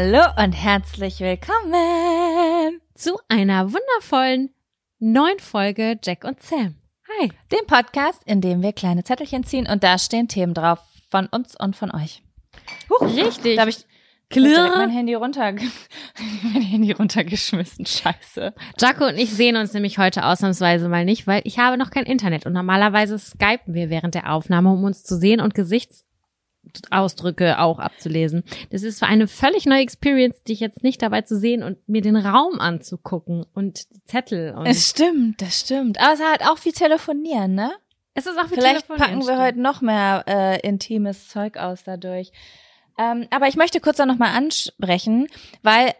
Hallo und herzlich willkommen zu einer wundervollen neuen Folge Jack und Sam. Hi. Dem Podcast, in dem wir kleine Zettelchen ziehen und da stehen Themen drauf von uns und von euch. Huch, Richtig. Da habe ich Klirr. mein Handy runter, mein Handy runtergeschmissen. Scheiße. Jaco und ich sehen uns nämlich heute ausnahmsweise mal nicht, weil ich habe noch kein Internet und normalerweise skypen wir während der Aufnahme, um uns zu sehen und Gesichts Ausdrücke auch abzulesen. Das ist eine völlig neue Experience, dich jetzt nicht dabei zu sehen und mir den Raum anzugucken und die Zettel. Und es stimmt, das stimmt. Aber es ist halt auch wie telefonieren, ne? Es ist auch wie Vielleicht telefonieren. packen wir heute noch mehr äh, intimes Zeug aus dadurch. Ähm, aber ich möchte kurz noch mal ansprechen, weil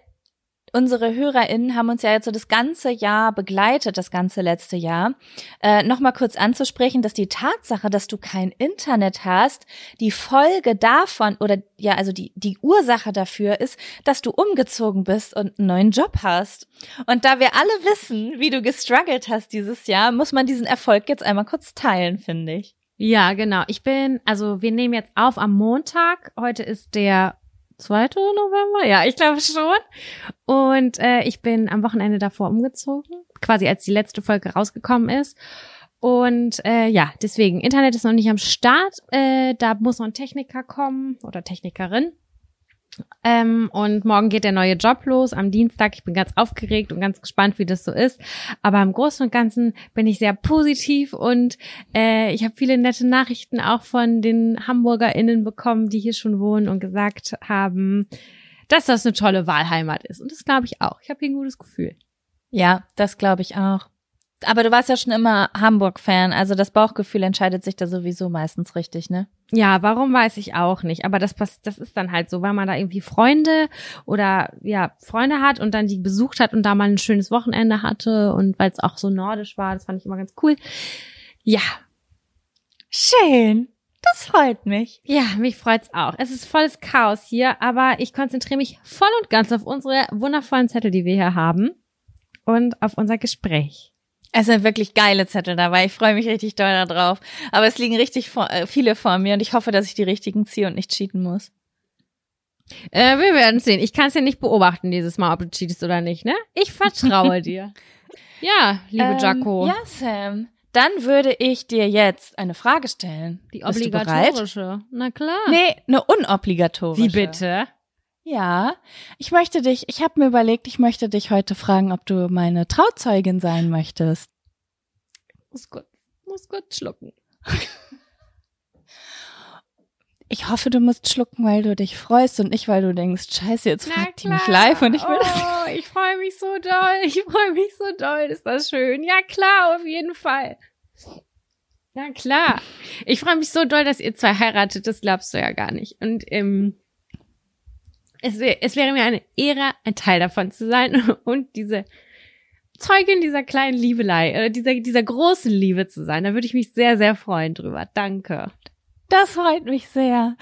unsere HörerInnen haben uns ja jetzt so das ganze Jahr begleitet, das ganze letzte Jahr, äh, nochmal kurz anzusprechen, dass die Tatsache, dass du kein Internet hast, die Folge davon oder ja, also die, die Ursache dafür ist, dass du umgezogen bist und einen neuen Job hast. Und da wir alle wissen, wie du gestruggelt hast dieses Jahr, muss man diesen Erfolg jetzt einmal kurz teilen, finde ich. Ja, genau. Ich bin, also wir nehmen jetzt auf am Montag. Heute ist der 2. November? Ja, ich glaube schon. Und äh, ich bin am Wochenende davor umgezogen, quasi als die letzte Folge rausgekommen ist. Und äh, ja, deswegen, Internet ist noch nicht am Start. Äh, da muss noch ein Techniker kommen oder Technikerin. Ähm, und morgen geht der neue Job los am Dienstag. Ich bin ganz aufgeregt und ganz gespannt, wie das so ist. Aber im Großen und Ganzen bin ich sehr positiv und äh, ich habe viele nette Nachrichten auch von den HamburgerInnen bekommen, die hier schon wohnen und gesagt haben, dass das eine tolle Wahlheimat ist. Und das glaube ich auch. Ich habe hier ein gutes Gefühl. Ja, das glaube ich auch. Aber du warst ja schon immer Hamburg-Fan, also das Bauchgefühl entscheidet sich da sowieso meistens richtig, ne? Ja, warum weiß ich auch nicht. Aber das passt, das ist dann halt so, weil man da irgendwie Freunde oder ja, Freunde hat und dann die besucht hat und da mal ein schönes Wochenende hatte und weil es auch so nordisch war, das fand ich immer ganz cool. Ja. Schön. Das freut mich. Ja, mich freut's auch. Es ist volles Chaos hier, aber ich konzentriere mich voll und ganz auf unsere wundervollen Zettel, die wir hier haben und auf unser Gespräch. Es sind wirklich geile Zettel dabei. Ich freue mich richtig doll darauf. Aber es liegen richtig vor, äh, viele vor mir und ich hoffe, dass ich die richtigen ziehe und nicht cheaten muss. Äh, wir werden sehen. Ich kann es ja nicht beobachten dieses Mal, ob du cheatest oder nicht, ne? Ich vertraue dir. Ja, liebe Ähm, Jaco. Ja, Sam. Dann würde ich dir jetzt eine Frage stellen. Die obligatorische. Na klar. Nee, eine unobligatorische. Wie bitte? Ja, ich möchte dich, ich habe mir überlegt, ich möchte dich heute fragen, ob du meine Trauzeugin sein möchtest. Muss kurz, muss kurz schlucken. Ich hoffe, du musst schlucken, weil du dich freust und nicht, weil du denkst, scheiße, jetzt fragt die mich live und ich will das. Oh, ich freue mich so doll. Ich freue mich so doll. Ist das schön? Ja, klar, auf jeden Fall. Na klar. Ich freue mich so doll, dass ihr zwei heiratet. Das glaubst du ja gar nicht. Und ähm, es, wär, es wäre mir eine Ehre, ein Teil davon zu sein und diese Zeugin dieser kleinen Liebelei, äh, dieser, dieser großen Liebe zu sein. Da würde ich mich sehr, sehr freuen drüber. Danke. Das freut mich sehr.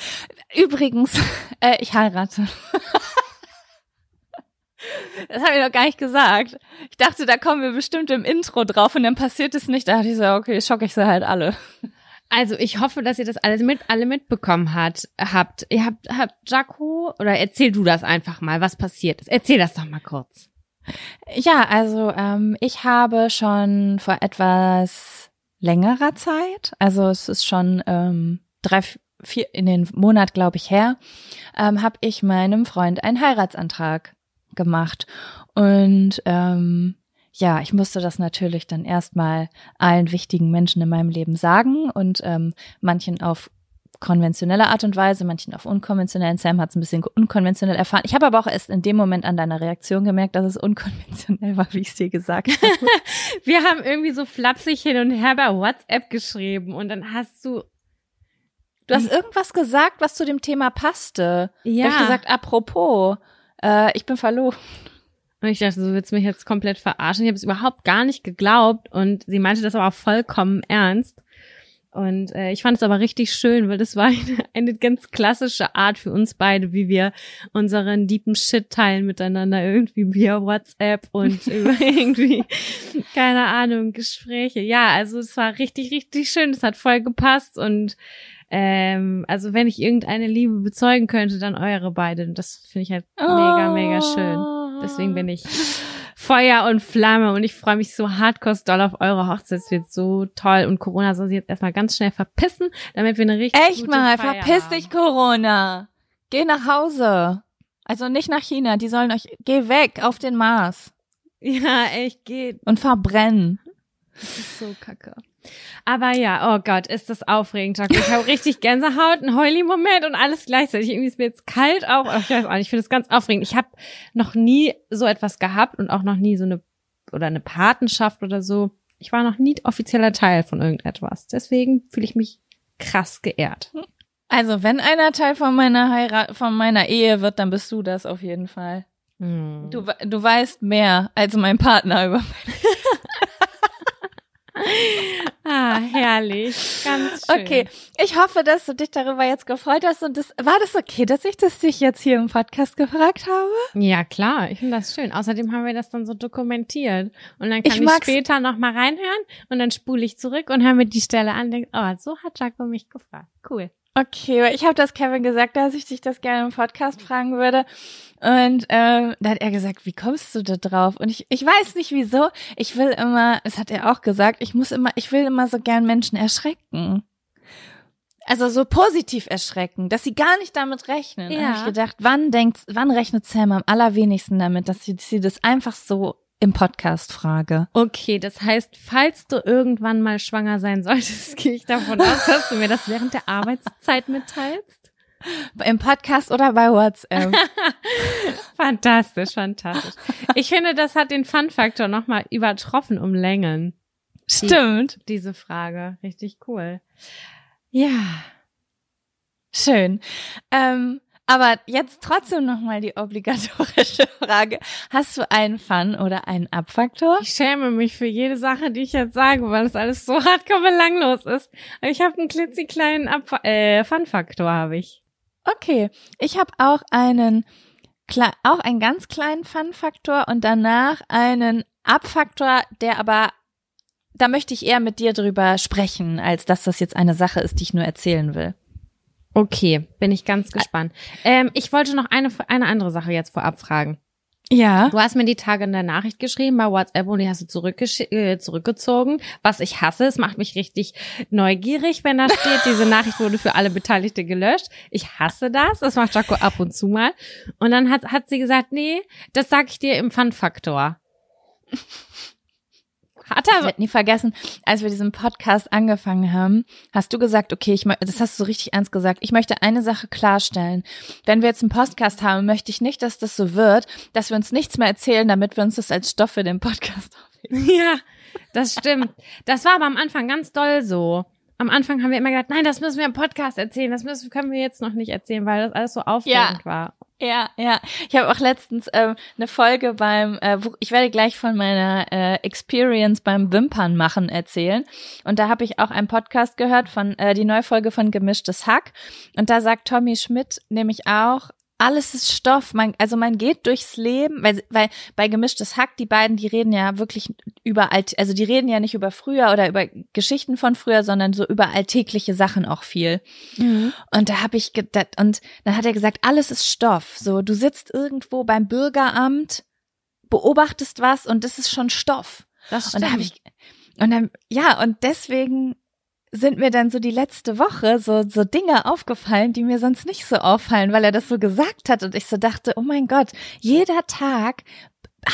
Übrigens, äh, ich heirate. Das habe ich noch gar nicht gesagt. Ich dachte, da kommen wir bestimmt im Intro drauf und dann passiert es nicht. Da dachte ich so, okay, schock ich sie halt alle. Also ich hoffe, dass ihr das alles mit alle mitbekommen hat, habt. Ihr habt, habt Jaco oder erzähl du das einfach mal, was passiert ist. Erzähl das doch mal kurz. Ja, also ähm, ich habe schon vor etwas längerer Zeit, also es ist schon ähm, drei, vier in den Monat, glaube ich, her, ähm, habe ich meinem Freund einen Heiratsantrag gemacht und ähm, ja, ich musste das natürlich dann erstmal allen wichtigen Menschen in meinem Leben sagen und ähm, manchen auf konventionelle Art und Weise, manchen auf unkonventionellen. Sam hat es ein bisschen unkonventionell erfahren. Ich habe aber auch erst in dem Moment an deiner Reaktion gemerkt, dass es unkonventionell war, wie ich es dir gesagt habe. Wir haben irgendwie so flapsig hin und her bei WhatsApp geschrieben und dann hast du Du hast irgendwas gesagt, was zu dem Thema passte. ja Ich habe gesagt, apropos, äh, ich bin verlobt. Und ich dachte, du willst mich jetzt komplett verarschen. Ich habe es überhaupt gar nicht geglaubt und sie meinte das aber auch vollkommen ernst. Und äh, ich fand es aber richtig schön, weil das war eine, eine ganz klassische Art für uns beide, wie wir unseren deepen Shit teilen miteinander, irgendwie via WhatsApp und über irgendwie, keine Ahnung, Gespräche. Ja, also es war richtig, richtig schön. Es hat voll gepasst und Ähm, also wenn ich irgendeine Liebe bezeugen könnte, dann eure beiden. Das finde ich halt mega, mega schön. Deswegen bin ich Feuer und Flamme und ich freue mich so hardcore doll auf eure Hochzeit. Es wird so toll und Corona soll sich jetzt erstmal ganz schnell verpissen, damit wir eine richtig Echt gute mal, Feier verpiss haben. dich, Corona. Geh nach Hause. Also nicht nach China, die sollen euch, geh weg auf den Mars Ja, echt geht. und verbrennen. Das ist so kacke. Aber ja, oh Gott, ist das aufregend. Ich habe richtig Gänsehaut, einen Heuli-Moment und alles gleichzeitig. Irgendwie ist mir jetzt kalt auch. Ich weiß auch nicht, ich finde es ganz aufregend. Ich habe noch nie so etwas gehabt und auch noch nie so eine oder eine Patenschaft oder so. Ich war noch nie offizieller Teil von irgendetwas. Deswegen fühle ich mich krass geehrt. Also wenn einer Teil von meiner Heirat, von meiner Ehe wird, dann bist du das auf jeden Fall. Hm. Du, du weißt mehr als mein Partner über. Ah, herrlich. Ganz schön. Okay, ich hoffe, dass du dich darüber jetzt gefreut hast und das, war das okay, dass ich das dich jetzt hier im Podcast gefragt habe? Ja, klar, ich finde das schön. Außerdem haben wir das dann so dokumentiert. Und dann kann Ich ich, später nochmal reinhören und dann spule ich zurück und höre mir die Stelle an und denke, oh, so hat Jaco mich gefragt. Cool. Okay, ich habe das Kevin gesagt, dass ich dich das gerne im Podcast fragen würde. Und ähm, da hat er gesagt, wie kommst du da drauf? Und ich, ich weiß nicht wieso. Ich will immer, das hat er auch gesagt, ich muss immer, ich will immer so gern Menschen erschrecken. Also so positiv erschrecken, dass sie gar nicht damit rechnen. Da Ja. habe ich gedacht, wann denkt, wann rechnet Sam am allerwenigsten damit, dass sie, sie das einfach so im Podcast frage? Okay, das heißt, falls du irgendwann mal schwanger sein solltest, gehe ich davon aus, dass du mir das während der Arbeitszeit mitteilst. Im Podcast oder bei WhatsApp? Fantastisch, fantastisch. Ich finde, das hat den Fun-Faktor nochmal übertroffen um Längen, Stimmt. diese Frage. Richtig cool. Ja. Schön. Ähm, aber jetzt trotzdem nochmal die obligatorische Frage. Hast du einen Fun- oder einen Abfaktor? Ich schäme mich für jede Sache, die ich jetzt sage, weil es alles so hardcore belanglos ist. Aber ich habe einen klitzekleinen Abf äh, Fun-Faktor, habe ich. Okay, ich habe auch einen, auch einen ganz kleinen Fun-Faktor und danach einen Abfaktor, der aber, da möchte ich eher mit dir drüber sprechen, als dass das jetzt eine Sache ist, die ich nur erzählen will. Okay, bin ich ganz gespannt. Ähm, ich wollte noch eine, eine andere Sache jetzt vorab fragen. Ja. Du hast mir die Tage in der Nachricht geschrieben bei WhatsApp und die hast du äh, zurückgezogen. Was ich hasse, es macht mich richtig neugierig, wenn da steht, diese Nachricht wurde für alle Beteiligte gelöscht. Ich hasse das. Das macht Jaco ab und zu mal. Und dann hat, hat sie gesagt, nee, das sag ich dir im Fun-Faktor. Hat Ich er, werde nie vergessen, als wir diesen Podcast angefangen haben, hast du gesagt, okay, ich das hast du so richtig ernst gesagt. Ich möchte eine Sache klarstellen. Wenn wir jetzt einen Podcast haben, möchte ich nicht, dass das so wird, dass wir uns nichts mehr erzählen, damit wir uns das als Stoff für den Podcast aufheben. ja, das stimmt. Das war aber am Anfang ganz doll so. Am Anfang haben wir immer gedacht, nein, das müssen wir im Podcast erzählen, das müssen, können wir jetzt noch nicht erzählen, weil das alles so aufregend war. Ja, ja. Ich habe auch letztens ähm, eine Folge beim, äh, wo, ich werde gleich von meiner äh, Experience beim Wimpern machen erzählen. Und da habe ich auch einen Podcast gehört von äh, die Neufolge von Gemischtes Hack. Und da sagt Tommy Schmidt nämlich auch, alles ist Stoff. Man, also man geht durchs Leben, weil, weil bei Gemischtes Hack, die beiden, die reden ja wirklich über alt, also die reden ja nicht über früher oder über Geschichten von früher, sondern so über alltägliche Sachen auch viel. Und da habe ich gedacht, und dann hat er gesagt, alles ist Stoff. So, du sitzt irgendwo beim Bürgeramt, beobachtest was und das ist schon Stoff. Das Und da habe ich, und dann, ja, und deswegen sind mir dann so die letzte Woche so, so Dinge aufgefallen, die mir sonst nicht so auffallen, weil er das so gesagt hat und ich so dachte, oh mein Gott, jeder Tag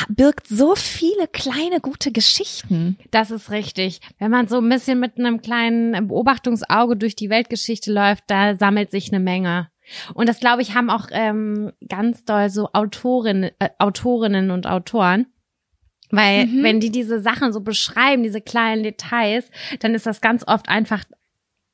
birgt so viele kleine gute Geschichten. Das ist richtig. Wenn man so ein bisschen mit einem kleinen Beobachtungsauge durch die Weltgeschichte läuft, da sammelt sich eine Menge. Und das, glaube ich, haben auch ähm, ganz doll so Autorinnen, äh, Autorinnen und Autoren. Weil Mhm. wenn die diese Sachen so beschreiben, diese kleinen Details, dann ist das ganz oft einfach,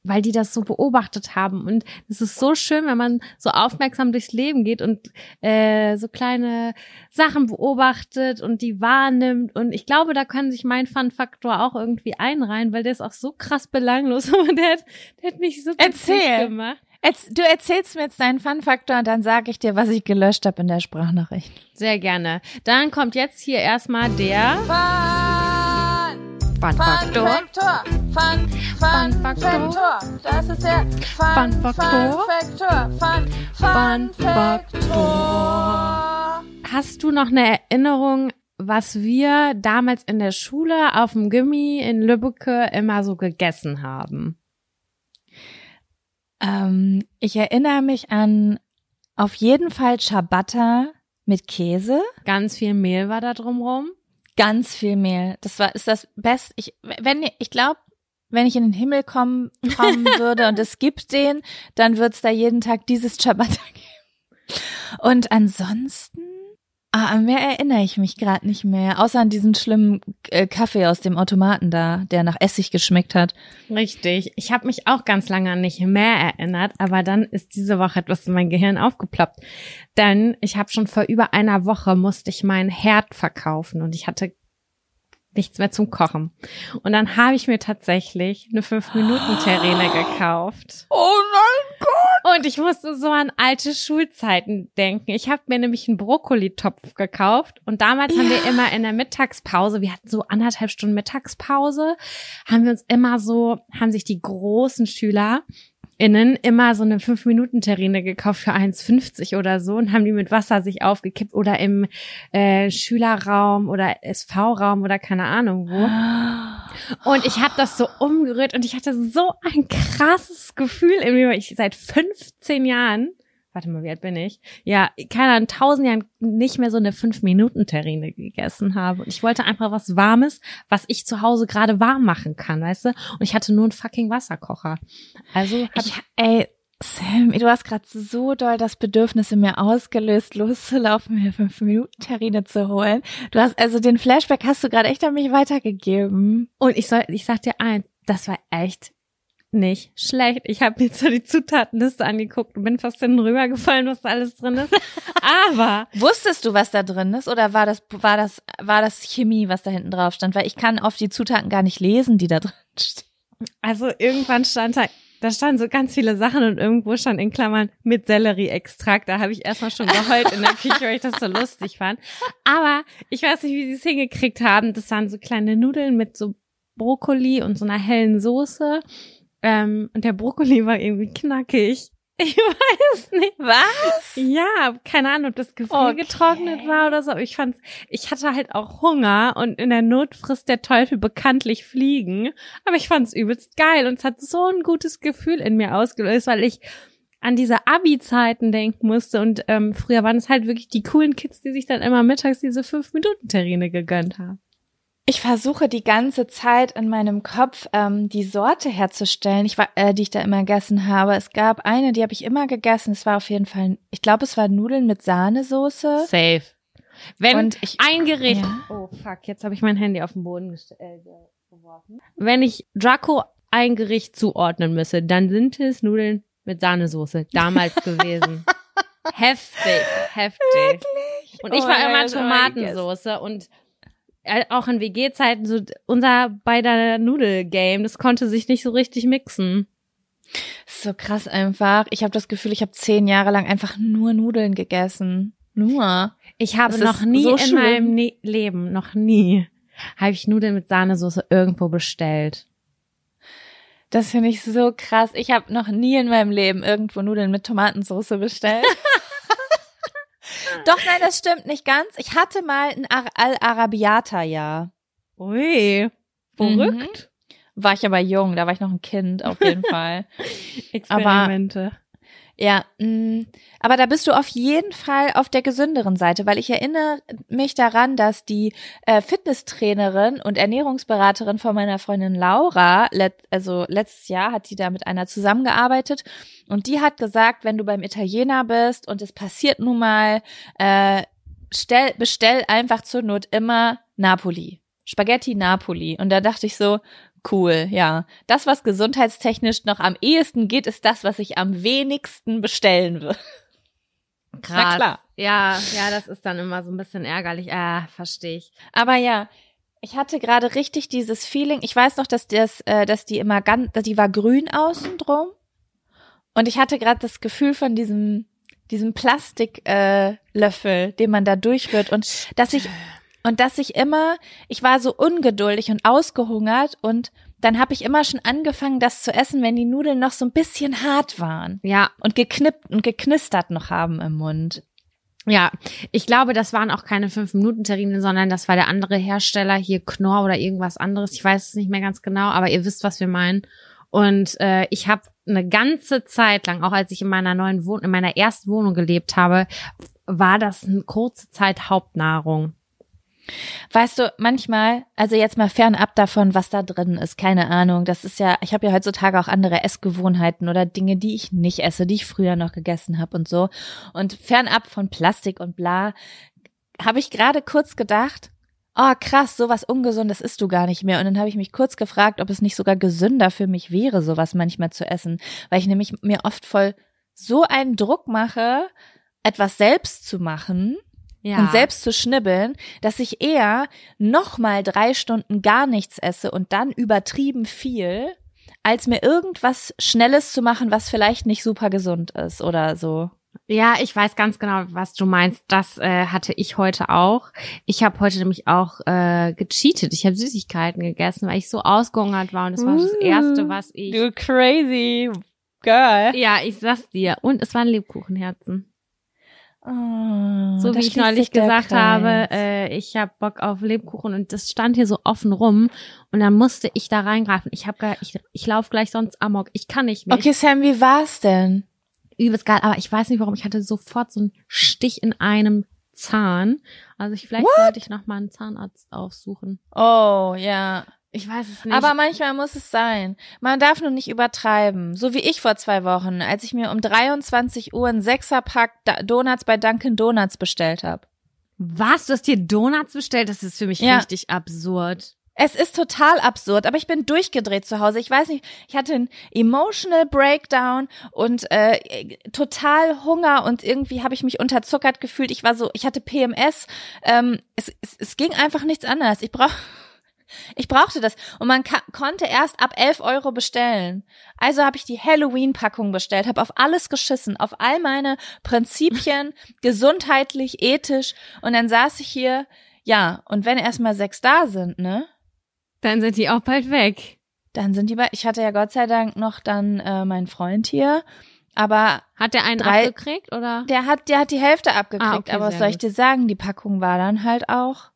weil die das so beobachtet haben. Und es ist so schön, wenn man so aufmerksam durchs Leben geht und äh, so kleine Sachen beobachtet und die wahrnimmt. Und ich glaube, da kann sich mein Fun-Faktor auch irgendwie einreihen, weil der ist auch so krass belanglos. Und der hat, der hat mich so Erzähl. gemacht. Jetzt, du erzählst mir jetzt deinen Fun-Faktor und dann sage ich dir, was ich gelöscht habe in der Sprachnachricht. Sehr gerne. Dann kommt jetzt hier erstmal der Fun Faktor. Fun, Fun, Fun Faktor. Das ist der Fun Faktor. Faktor. Fun, Fun Faktor. Hast du noch eine Erinnerung, was wir damals in der Schule auf dem Gimmi in Lübbecke immer so gegessen haben? Ähm, ich erinnere mich an auf jeden Fall Ciabatta mit Käse. Ganz viel Mehl war da drumrum. Ganz viel Mehl. Das war ist das Beste. Ich wenn ich glaube, wenn ich in den Himmel kommen, kommen würde und es gibt den, dann wird's da jeden Tag dieses Ciabatta geben. Und ansonsten Ah, an mehr erinnere ich mich gerade nicht mehr, außer an diesen schlimmen äh, Kaffee aus dem Automaten da, der nach Essig geschmeckt hat. Richtig. Ich habe mich auch ganz lange an nicht mehr erinnert, aber dann ist diese Woche etwas in mein Gehirn aufgeploppt. Denn ich habe schon vor über einer Woche musste ich meinen Herd verkaufen und ich hatte nichts mehr zum Kochen. Und dann habe ich mir tatsächlich eine 5-Minuten-Terrine gekauft. Oh nein! Und ich musste so an alte Schulzeiten denken. Ich habe mir nämlich einen Brokkolitopf gekauft und damals ja. haben wir immer in der Mittagspause, wir hatten so anderthalb Stunden Mittagspause, haben wir uns immer so, haben sich die großen Schüler innen immer so eine 5-Minuten-Terrine gekauft für 1,50 oder so und haben die mit Wasser sich aufgekippt oder im äh, Schülerraum oder SV-Raum oder keine Ahnung wo. Und ich habe das so umgerührt und ich hatte so ein krasses Gefühl mir, weil ich seit 15 Jahren warte mal, wie alt bin ich? Ja, keine Ahnung, tausend Jahren nicht mehr so eine fünf-Minuten-Terrine gegessen habe. Und ich wollte einfach was Warmes, was ich zu Hause gerade warm machen kann, weißt du? Und ich hatte nur einen fucking Wasserkocher. Also, ich, ey, Sam, du hast gerade so doll das Bedürfnis in mir ausgelöst, loszulaufen, mir fünf Minuten Terrine zu holen. Du hast also den Flashback hast du gerade echt an mich weitergegeben. Und ich soll, ich sag dir eins, das war echt nicht schlecht. Ich habe mir so die Zutatenliste angeguckt und bin fast hinten rübergefallen, was da alles drin ist. Aber wusstest du, was da drin ist, oder war das war das war das Chemie, was da hinten drauf stand? Weil ich kann oft die Zutaten gar nicht lesen, die da drin stehen. Also irgendwann stand da da standen so ganz viele Sachen und irgendwo stand in Klammern mit Sellerieextrakt. Da habe ich erstmal schon geheult in der Küche, weil ich das so lustig fand. Aber ich weiß nicht, wie sie es hingekriegt haben. Das waren so kleine Nudeln mit so Brokkoli und so einer hellen Soße ähm, und der Brokkoli war irgendwie knackig. Ich weiß nicht. Was? Ja, keine Ahnung, ob das Gefrier okay. getrocknet war oder so. Aber ich fand's, ich hatte halt auch Hunger und in der Not frisst der Teufel bekanntlich Fliegen. Aber ich fand's übelst geil und es hat so ein gutes Gefühl in mir ausgelöst, weil ich an diese Abi-Zeiten denken musste und ähm, früher waren es halt wirklich die coolen Kids, die sich dann immer mittags diese fünf Minuten Terrine gegönnt haben. Ich versuche die ganze Zeit in meinem Kopf ähm, die Sorte herzustellen, ich war, äh, die ich da immer gegessen habe. Es gab eine, die habe ich immer gegessen. Es war auf jeden Fall, ich glaube, es war Nudeln mit Sahnesoße. Safe. Wenn Und ich, ein Gericht. Ja. Oh fuck, jetzt habe ich mein Handy auf den Boden äh, geworfen. Wenn ich Draco ein Gericht zuordnen müsse, dann sind es Nudeln mit Sahnesoße damals gewesen. heftig, heftig. Wirklich? Und ich oh, war immer Tomatensoße und auch in WG-Zeiten so unser beider Nudelgame, das konnte sich nicht so richtig mixen. So krass einfach. Ich habe das Gefühl, ich habe zehn Jahre lang einfach nur Nudeln gegessen. Nur. Ich habe noch nie so in schlimm. meinem ne Leben, noch nie, habe ich Nudeln mit Sahnesoße irgendwo bestellt. Das finde ich so krass. Ich habe noch nie in meinem Leben irgendwo Nudeln mit Tomatensauce bestellt. Doch, nein, das stimmt nicht ganz. Ich hatte mal ein Al-Arabiata-Jahr. Ui, verrückt. Mhm. War ich aber jung, da war ich noch ein Kind, auf jeden Fall. Experimente. Aber ja, mh, mm, aber da bist du auf jeden Fall auf der gesünderen Seite, weil ich erinnere mich daran, dass die äh, Fitnesstrainerin und Ernährungsberaterin von meiner Freundin Laura, let, also letztes Jahr hat die da mit einer zusammengearbeitet und die hat gesagt, wenn du beim Italiener bist und es passiert nun mal, äh, stell, bestell einfach zur Not immer Napoli. Spaghetti Napoli. Und da dachte ich so, Cool, ja. Das, was gesundheitstechnisch noch am ehesten geht, ist das, was ich am wenigsten bestellen will. Krass. Na klar. Ja, ja, das ist dann immer so ein bisschen ärgerlich. Ah, verstehe ich. Aber ja, ich hatte gerade richtig dieses Feeling. Ich weiß noch, dass das, äh, dass die immer ganz, die war grün außen drum. Und ich hatte gerade das Gefühl von diesem, diesem Plastiklöffel, äh, Löffel, den man da durchrührt und dass ich Und dass ich immer, ich war so ungeduldig und ausgehungert und dann habe ich immer schon angefangen, das zu essen, wenn die Nudeln noch so ein bisschen hart waren. Ja. Und geknippt und geknistert noch haben im Mund. Ja, ich glaube, das waren auch keine fünf Minuten Terrine, sondern das war der andere Hersteller hier Knorr oder irgendwas anderes. Ich weiß es nicht mehr ganz genau, aber ihr wisst, was wir meinen. Und äh, ich habe eine ganze Zeit lang, auch als ich in meiner neuen Wohnung, in meiner ersten Wohnung gelebt habe, war das eine kurze Zeit Hauptnahrung. Weißt du, manchmal, also jetzt mal fernab davon, was da drin ist, keine Ahnung. Das ist ja, ich habe ja heutzutage auch andere Essgewohnheiten oder Dinge, die ich nicht esse, die ich früher noch gegessen habe und so. Und fernab von Plastik und bla, habe ich gerade kurz gedacht, oh krass, sowas Ungesundes isst du gar nicht mehr. Und dann habe ich mich kurz gefragt, ob es nicht sogar gesünder für mich wäre, sowas manchmal zu essen, weil ich nämlich mir oft voll so einen Druck mache, etwas selbst zu machen Ja. und selbst zu schnibbeln, dass ich eher nochmal drei Stunden gar nichts esse und dann übertrieben viel, als mir irgendwas Schnelles zu machen, was vielleicht nicht super gesund ist oder so. Ja, ich weiß ganz genau, was du meinst. Das äh, hatte ich heute auch. Ich habe heute nämlich auch äh, gecheatet. Ich habe Süßigkeiten gegessen, weil ich so ausgehungert war und das war das Uh, erste, was ich. Du crazy girl. Ja, ich sag's dir. Und es waren Lebkuchenherzen. Oh, So wie ich neulich gesagt Kreis. habe, äh, ich hab Bock auf Lebkuchen und das stand hier so offen rum und dann musste ich da reingreifen. Ich hab gar, ich, ich lauf gleich sonst amok. Ich kann nicht mehr. Okay, Sam, wie war's denn? übelst geil, aber ich weiß nicht warum. Ich hatte sofort so einen Stich in einem Zahn. Also ich, vielleicht sollte ich noch mal einen Zahnarzt aufsuchen. Oh, ja. Ich weiß es nicht. Aber manchmal muss es sein. Man darf nur nicht übertreiben. So wie ich vor zwei Wochen, als ich mir um 23 Uhr einen Sechserpack Donuts bei Dunkin' Donuts bestellt habe. was? Du hast dir Donuts bestellt? Das ist für mich Ja. richtig absurd. Es ist total absurd, aber ich bin durchgedreht zu Hause. Ich weiß nicht, ich hatte einen emotional Breakdown und äh, total Hunger und irgendwie habe ich mich unterzuckert gefühlt. Ich war so, ich hatte PMS. Ähm, es, es, es ging einfach nichts anderes. Ich brauch, ich brauchte das und man konnte erst ab 11 Euro bestellen. Also habe ich die Halloween-Packung bestellt, habe auf alles geschissen, auf all meine Prinzipien, gesundheitlich, ethisch. Und dann saß ich hier, ja, und wenn erstmal sechs da sind, ne? Dann sind die auch bald weg. Dann sind die bei, ich hatte ja Gott sei Dank noch dann äh, meinen Freund hier, aber Hat der einen Drei- abgekriegt oder? der hat, der hat die Hälfte abgekriegt, Ah, okay, aber was soll ich dir sagen, die Packung war dann halt auch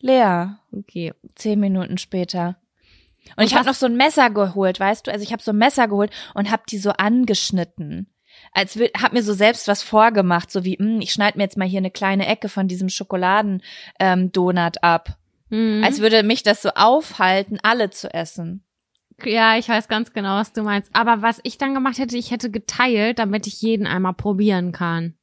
leer, Okay. zehn Minuten später. Und, Und ich habe noch so ein Messer geholt, weißt du, also ich habe so ein Messer geholt und habe die so angeschnitten. Als hab mir so selbst was vorgemacht, so wie, hm, ich schneide mir jetzt mal hier eine kleine Ecke von diesem Schokoladen ähm, Donut ab. Mhm. Als würde mich das so aufhalten, alle zu essen. Ja, ich weiß ganz genau, was du meinst. Aber was ich dann gemacht hätte, ich hätte geteilt, damit ich jeden einmal probieren kann.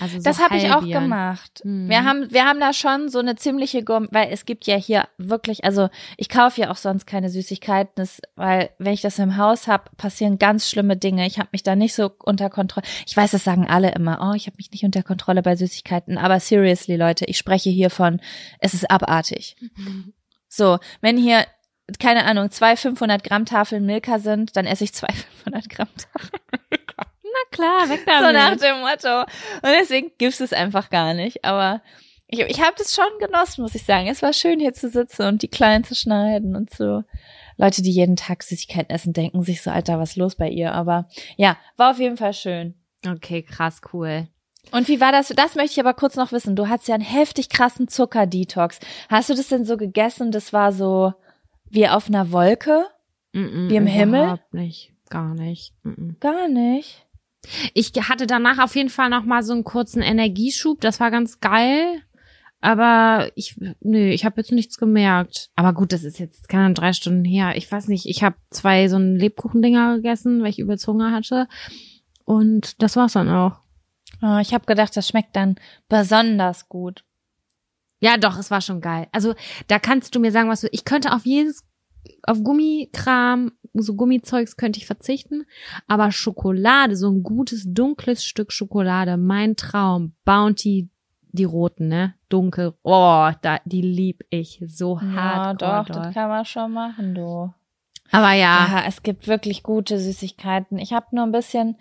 Also so Das habe ich auch gemacht. Mhm. Wir haben, wir haben da schon so eine ziemliche, Gourm weil es gibt ja hier wirklich, also ich kaufe ja auch sonst keine Süßigkeiten, das, weil wenn ich das im Haus habe, passieren ganz schlimme Dinge. Ich habe mich da nicht so unter Kontrolle. Ich weiß, das sagen alle immer. Oh, ich habe mich nicht unter Kontrolle bei Süßigkeiten. Aber seriously, Leute, ich spreche hier von, es ist abartig. So, wenn hier keine Ahnung, zwei 500 Gramm Tafeln Milka sind, dann esse ich zwei 500 Gramm Tafeln. Na klar, weg damit. So nach dem Motto. Und deswegen gibt's es einfach gar nicht. Aber ich, ich habe das schon genossen, muss ich sagen. Es war schön, hier zu sitzen und die Kleinen zu schneiden und so. Leute, die jeden Tag Süßigkeiten essen, denken sich so, Alter, was ist los bei ihr? Aber ja, war auf jeden Fall schön. Okay, krass, cool. Und wie war das? Das möchte ich aber kurz noch wissen. Du hattest ja einen heftig krassen Zuckerdetox. Hast du das denn so gegessen? Das war so wie auf einer Wolke? Mm-mm, Wie im Himmel? Überhaupt nicht, gar nicht. Mm-mm. Gar nicht. Ich hatte danach auf jeden Fall noch mal so einen kurzen Energieschub. Das war ganz geil. Aber ich, nö, ich habe jetzt nichts gemerkt. Aber gut, das ist jetzt keine drei Stunden her. Ich weiß nicht, ich habe zwei so einen Lebkuchendinger gegessen, weil ich übelst Hunger hatte. Und das war's dann auch. Oh, ich habe gedacht, das schmeckt dann besonders gut. Ja, doch, es war schon geil. Also da kannst du mir sagen, was du. Ich könnte auf jedes, auf Gummikram, so Gummizeugs könnte ich verzichten. Aber Schokolade, so ein gutes, dunkles Stück Schokolade, mein Traum. Bounty, die roten, ne? Dunkel. Oh, da, die lieb ich so Ja, hart. doch, das kann man schon machen, du. Aber ja. Ja, es gibt wirklich gute Süßigkeiten. Ich habe nur ein bisschen,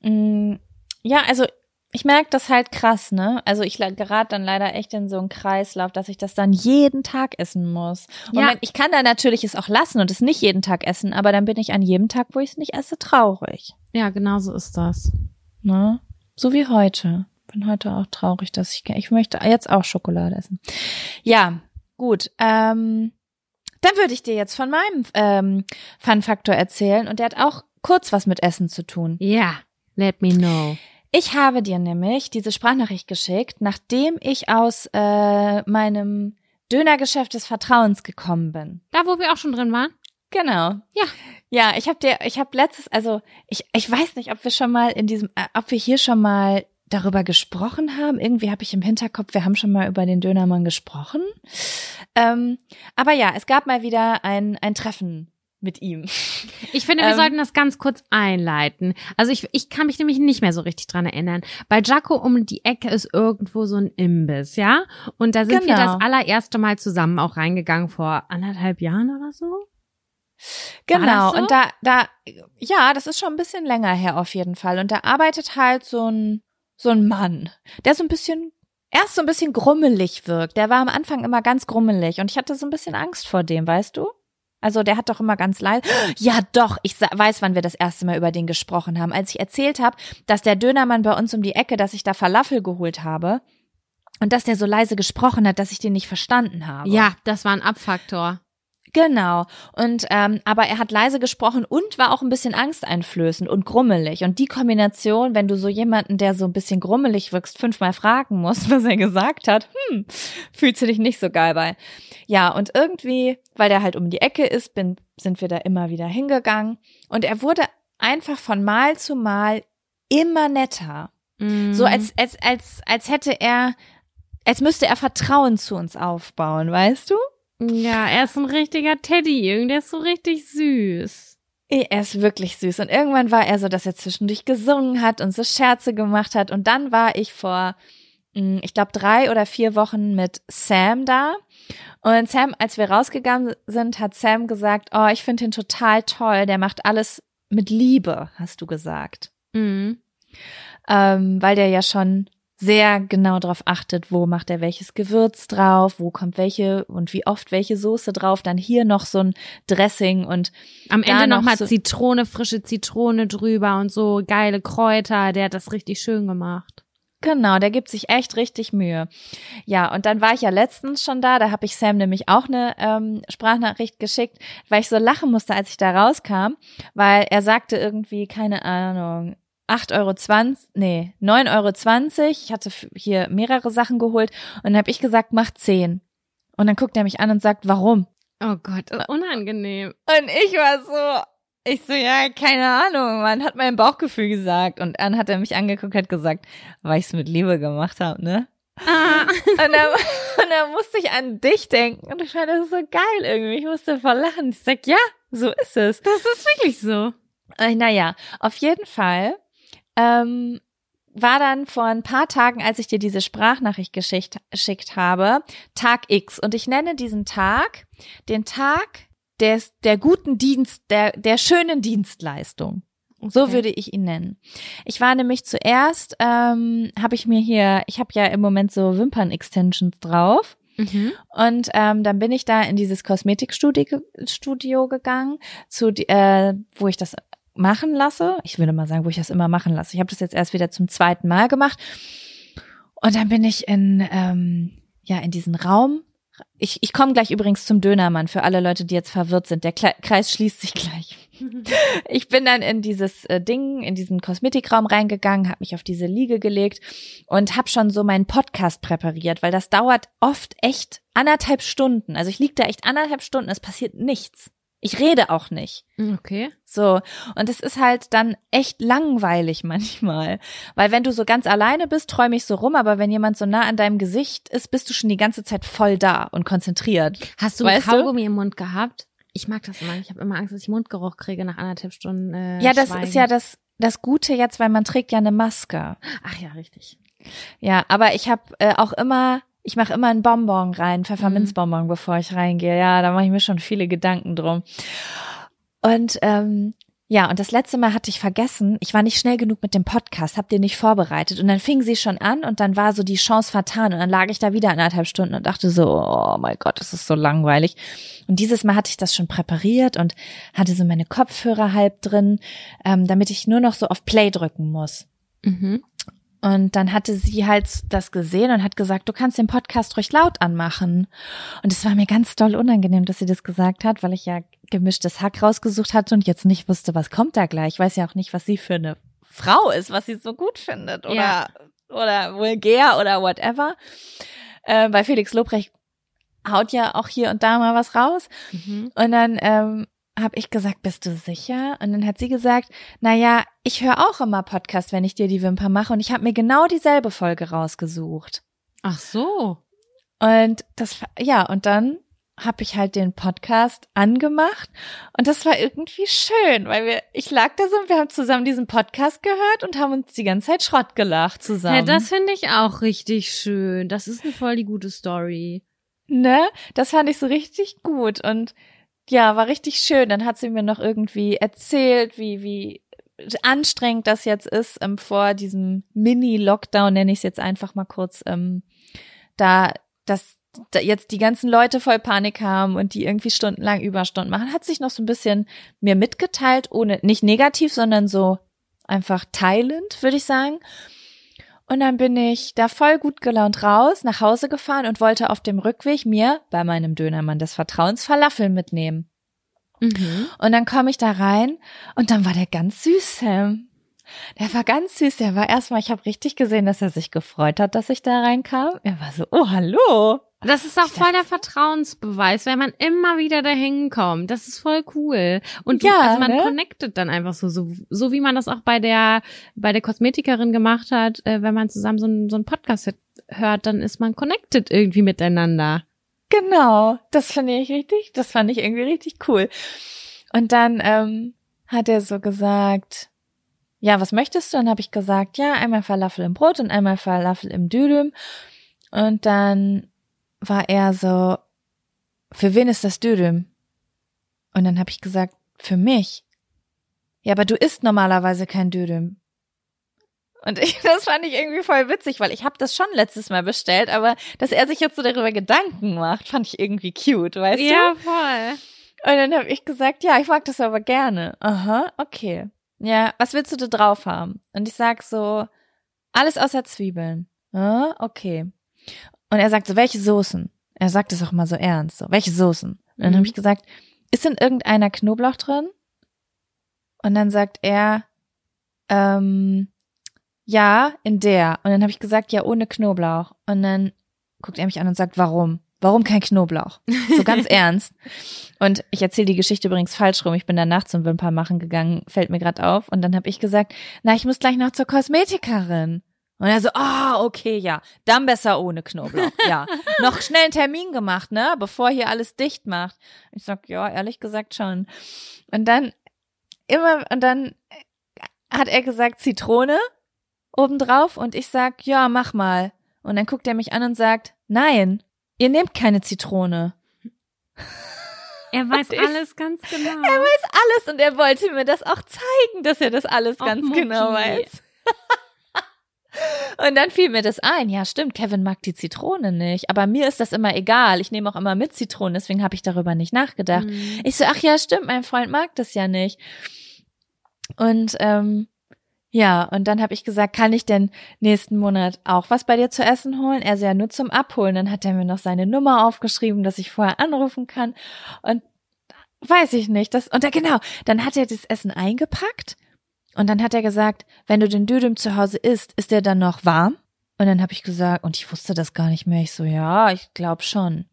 mh, ja, also ich merke das halt krass, ne? Also ich gerate dann leider echt in so einen Kreislauf, dass ich das dann jeden Tag essen muss. Und Ja. ich kann da natürlich es auch lassen und es nicht jeden Tag essen, aber dann bin ich an jedem Tag, wo ich es nicht esse, traurig. Ja, genau so ist das. Ne? So wie heute. Bin heute auch traurig, dass ich ich möchte jetzt auch Schokolade essen. Ja, gut. Ähm, dann würde ich dir jetzt von meinem ähm, Fun-Faktor erzählen und der hat auch kurz was mit Essen zu tun. Ja, let me know. Ich habe dir nämlich diese Sprachnachricht geschickt, nachdem ich aus äh, meinem Dönergeschäft des Vertrauens gekommen bin. Da, wo wir auch schon drin waren. Genau. Ja. Ja, ich habe dir, ich habe letztes, also ich, ich weiß nicht, ob wir schon mal in diesem, äh, ob wir hier schon mal darüber gesprochen haben. Irgendwie habe ich im Hinterkopf, wir haben schon mal über den Dönermann gesprochen. Ähm, aber ja, es gab mal wieder ein, ein Treffen mit ihm. Ich finde, wir Ähm, sollten das ganz kurz einleiten. Also ich, ich kann mich nämlich nicht mehr so richtig dran erinnern. Bei Jaco um die Ecke ist irgendwo so ein Imbiss, ja? Und da sind wir Genau. das allererste Mal zusammen auch reingegangen vor anderthalb Jahren oder so. Genau, so? und da, da, ja, das ist schon ein bisschen länger her auf jeden Fall. Und da arbeitet halt so ein, so ein Mann, der so ein bisschen, erst so ein bisschen grummelig wirkt. Der war am Anfang immer ganz grummelig und ich hatte so ein bisschen Angst vor dem, weißt du? Also der hat doch immer ganz leise. Ja, doch, ich weiß, wann wir das erste Mal über den gesprochen haben. Als ich erzählt habe, dass der Dönermann bei uns um die Ecke, dass ich da Falafel geholt habe und dass der so leise gesprochen hat, dass ich den nicht verstanden habe. Ja, das war ein Abfaktor. Genau. Und ähm, aber er hat leise gesprochen und war auch ein bisschen angsteinflößend und grummelig. Und die Kombination, wenn du so jemanden, der so ein bisschen grummelig wirkst, fünfmal fragen musst, was er gesagt hat, hm, fühlst du dich nicht so geil bei. Ja, und irgendwie, weil der halt um die Ecke ist, bin, sind wir da immer wieder hingegangen. Und er wurde einfach von Mal zu Mal immer netter. Mhm. So als, als, als, als hätte er, als müsste er Vertrauen zu uns aufbauen, weißt du? Ja, er ist ein richtiger Teddy. Der ist so richtig süß. Er ist wirklich süß. Und irgendwann war er so, dass er zwischendurch gesungen hat und so Scherze gemacht hat. Und dann war ich vor, mh, ich glaube, drei oder vier Wochen mit Sam da. Und Sam, als wir rausgegangen sind, hat Sam gesagt, oh, ich finde ihn total toll. Der macht alles mit Liebe, hast du gesagt. Mhm. Ähm, weil der ja schon sehr genau darauf achtet, wo macht er welches Gewürz drauf, wo kommt welche und wie oft welche Soße drauf, dann hier noch so ein Dressing und Am Ende noch nochmal so- Zitrone, frische Zitrone drüber und so geile Kräuter. Der hat das richtig schön gemacht. Genau, der gibt sich echt richtig Mühe. Ja, und dann war ich ja letztens schon da, da habe ich Sam nämlich auch eine ähm, Sprachnachricht geschickt, weil ich so lachen musste, als ich da rauskam, weil er sagte irgendwie, keine Ahnung, 8,20 Euro, nee, 9,20 Euro. Ich hatte hier mehrere Sachen geholt und dann habe ich gesagt, mach 10. Und dann guckt er mich an und sagt, warum? Oh Gott, unangenehm. Und ich war so, ich so, ja, keine Ahnung, man hat mein Bauchgefühl gesagt. Und dann hat er mich angeguckt, hat gesagt, weil ich es mit Liebe gemacht habe, ne? Ah. Und dann, und dann musste ich an dich denken. Und ich fand das so geil irgendwie. Ich musste voll lachen. Ich sag, ja, so ist es. Das ist wirklich so. Äh, naja, auf jeden Fall ähm, war dann vor ein paar Tagen, als ich dir diese Sprachnachricht geschickt, habe, Tag X. Und ich nenne diesen Tag den Tag des, der guten Dienst, der, der schönen Dienstleistung. So Okay. würde ich ihn nennen. Ich war nämlich zuerst, ähm, habe ich mir hier, ich habe ja im Moment so Wimpern-Extensions drauf. Mhm. Und ähm, dann bin ich da in dieses Kosmetikstudio ge- Studio gegangen, zu, äh, wo ich das machen lasse. Ich würde mal sagen, wo ich das immer machen lasse. Ich habe das jetzt erst wieder zum zweiten Mal gemacht. Und dann bin ich in, ähm, ja, in diesen Raum. Ich, ich komme gleich übrigens zum Dönermann für alle Leute, die jetzt verwirrt sind. Der Kreis schließt sich gleich. Ich bin dann in dieses äh, Ding, in diesen Kosmetikraum reingegangen, habe mich auf diese Liege gelegt und habe schon so meinen Podcast präpariert, weil das dauert oft echt anderthalb Stunden. Also ich lieg da echt anderthalb Stunden, es passiert nichts. Ich rede auch nicht. Okay. So. Und es ist halt dann echt langweilig manchmal. Weil wenn du so ganz alleine bist, träume ich so rum, aber wenn jemand so nah an deinem Gesicht ist, bist du schon die ganze Zeit voll da und konzentriert. Hast du Weißt du? Kaugummi im Mund gehabt? Ich mag das immer. Ich habe immer Angst, dass ich Mundgeruch kriege nach anderthalb Stunden. Äh, ja, das Schweigen. ist ja das, das Gute jetzt, weil man trägt ja eine Maske. Ach ja, richtig. Ja, aber ich habe äh, auch immer, ich mache immer einen Bonbon rein, Pfefferminzbonbon, Mhm. bevor ich reingehe. Ja, da mache ich mir schon viele Gedanken drum. Und ähm, ja, und das letzte Mal hatte ich vergessen, ich war nicht schnell genug mit dem Podcast, hab den nicht vorbereitet. Und dann fing sie schon an und dann war so die Chance vertan. Und dann lag ich da wieder anderthalb Stunden und dachte so, oh mein Gott, das ist so langweilig. Und dieses Mal hatte ich das schon präpariert und hatte so meine Kopfhörer halb drin, ähm, damit ich nur noch so auf Play drücken muss. Mhm. Und dann hatte sie halt das gesehen und hat gesagt, du kannst den Podcast ruhig laut anmachen. Und es war mir ganz doll unangenehm, dass sie das gesagt hat, weil ich ja gemischtes Hack rausgesucht hatte und jetzt nicht wusste, was kommt da gleich. Ich weiß ja auch nicht, was sie für eine Frau ist, was sie so gut findet oder, Ja. oder vulgär oder whatever. Äh, bei Felix Lobrecht haut ja auch hier und da mal was raus. Mhm. Und dann ähm, habe ich gesagt, bist du sicher? Und dann hat sie gesagt, na ja, ich höre auch immer Podcast, wenn ich dir die Wimper mache und ich habe mir genau dieselbe Folge rausgesucht. Ach so. Und das ja, und dann habe ich halt den Podcast angemacht und das war irgendwie schön, weil wir ich lag da so und wir haben zusammen diesen Podcast gehört und haben uns die ganze Zeit Schrott gelacht zusammen. Ja, das finde ich auch richtig schön. Das ist eine voll die gute Story. Ne? Das fand ich so richtig gut und ja, war richtig schön. Dann hat sie mir noch irgendwie erzählt, wie, wie anstrengend das jetzt ist, ähm, vor diesem Mini-Lockdown, nenne ich es jetzt einfach mal kurz, ähm, da, dass da jetzt die ganzen Leute voll Panik haben und die irgendwie stundenlang Überstunden machen, hat sich noch so ein bisschen mir mitgeteilt, ohne, nicht negativ, sondern so einfach teilend, würde ich sagen. Und dann bin ich da voll gut gelaunt raus, nach Hause gefahren und wollte auf dem Rückweg mir bei meinem Dönermann des Vertrauens Falafel mitnehmen. Mhm. Und dann komme ich da rein und dann war der ganz süß, Sam. Der war ganz süß. Der war erstmal, ich habe richtig gesehen, dass er sich gefreut hat, dass ich da reinkam. Er war so, oh, hallo. Das ist auch voll der Vertrauensbeweis, wenn man immer wieder dahin kommt. Das ist voll cool. Und du, Ja, also man ne? connectet dann einfach so, so, so wie man das auch bei der, bei der Kosmetikerin gemacht hat, äh, wenn man zusammen so einen so einen Podcast hört, dann ist man connected irgendwie miteinander. Genau, das finde ich richtig, das fand ich irgendwie richtig cool. Und dann ähm, hat er so gesagt, ja, was möchtest du? Und habe ich gesagt, ja, einmal Falafel im Brot und einmal Falafel im Dürüm. Und dann war er so, für wen ist das Dürüm? Und dann habe ich gesagt, für mich. Ja, aber du isst normalerweise kein Dürüm. Und ich, das fand ich irgendwie voll witzig, weil ich habe das schon letztes Mal bestellt, aber dass er sich jetzt so darüber Gedanken macht, fand ich irgendwie cute, weißt Ja, du? voll. Und dann habe ich gesagt, ja, ich mag das aber gerne. Aha, okay. Ja, was willst du da drauf haben? Und ich sag so, alles außer Zwiebeln. Ah, okay. Und er sagt so, welche Soßen? Er sagt es auch mal so ernst, so, welche Soßen? Und dann Mhm. habe ich gesagt, ist in irgendeiner Knoblauch drin? Und dann sagt er, ähm, ja, in der. Und dann habe ich gesagt, ja, ohne Knoblauch. Und dann guckt er mich an und sagt, warum? Warum kein Knoblauch? So ganz ernst. Und ich erzähle die Geschichte übrigens falsch rum. Ich bin danach zum Wimper machen gegangen, fällt mir gerade auf. Und dann habe ich gesagt, na, ich muss gleich noch zur Kosmetikerin. Und er so, ah, okay, ja, dann besser ohne Knoblauch, ja. noch schnell einen Termin gemacht, ne, bevor hier alles dicht macht. Ich sag, ja, ehrlich gesagt schon. Und dann immer, und dann hat er gesagt Zitrone obendrauf und ich sag, ja, mach mal. Und dann guckt er mich an und sagt, nein, ihr nehmt keine Zitrone. Er weiß ich- alles ganz genau. Er weiß alles und er wollte mir das auch zeigen, dass er das alles Och, ganz Mucki. genau weiß. Und dann fiel mir das ein. Ja, stimmt, Kevin mag die Zitrone nicht. Aber mir ist das immer egal. Ich nehme auch immer mit Zitronen, deswegen habe ich darüber nicht nachgedacht. Mhm. Ich so, ach ja, stimmt, mein Freund mag das ja nicht. Und ähm, ja, und dann habe ich gesagt, kann ich denn nächsten Monat auch was bei dir zu essen holen? Er so, ja, nur zum Abholen. Dann hat er mir noch seine Nummer aufgeschrieben, dass ich vorher anrufen kann. Und weiß ich nicht. Das, und da, genau, dann hat er das Essen eingepackt und dann hat er gesagt, wenn du den Dödem zu Hause isst, ist der dann noch warm? Und dann habe ich gesagt, und ich wusste das gar nicht mehr. Ich so, ja, ich glaube schon.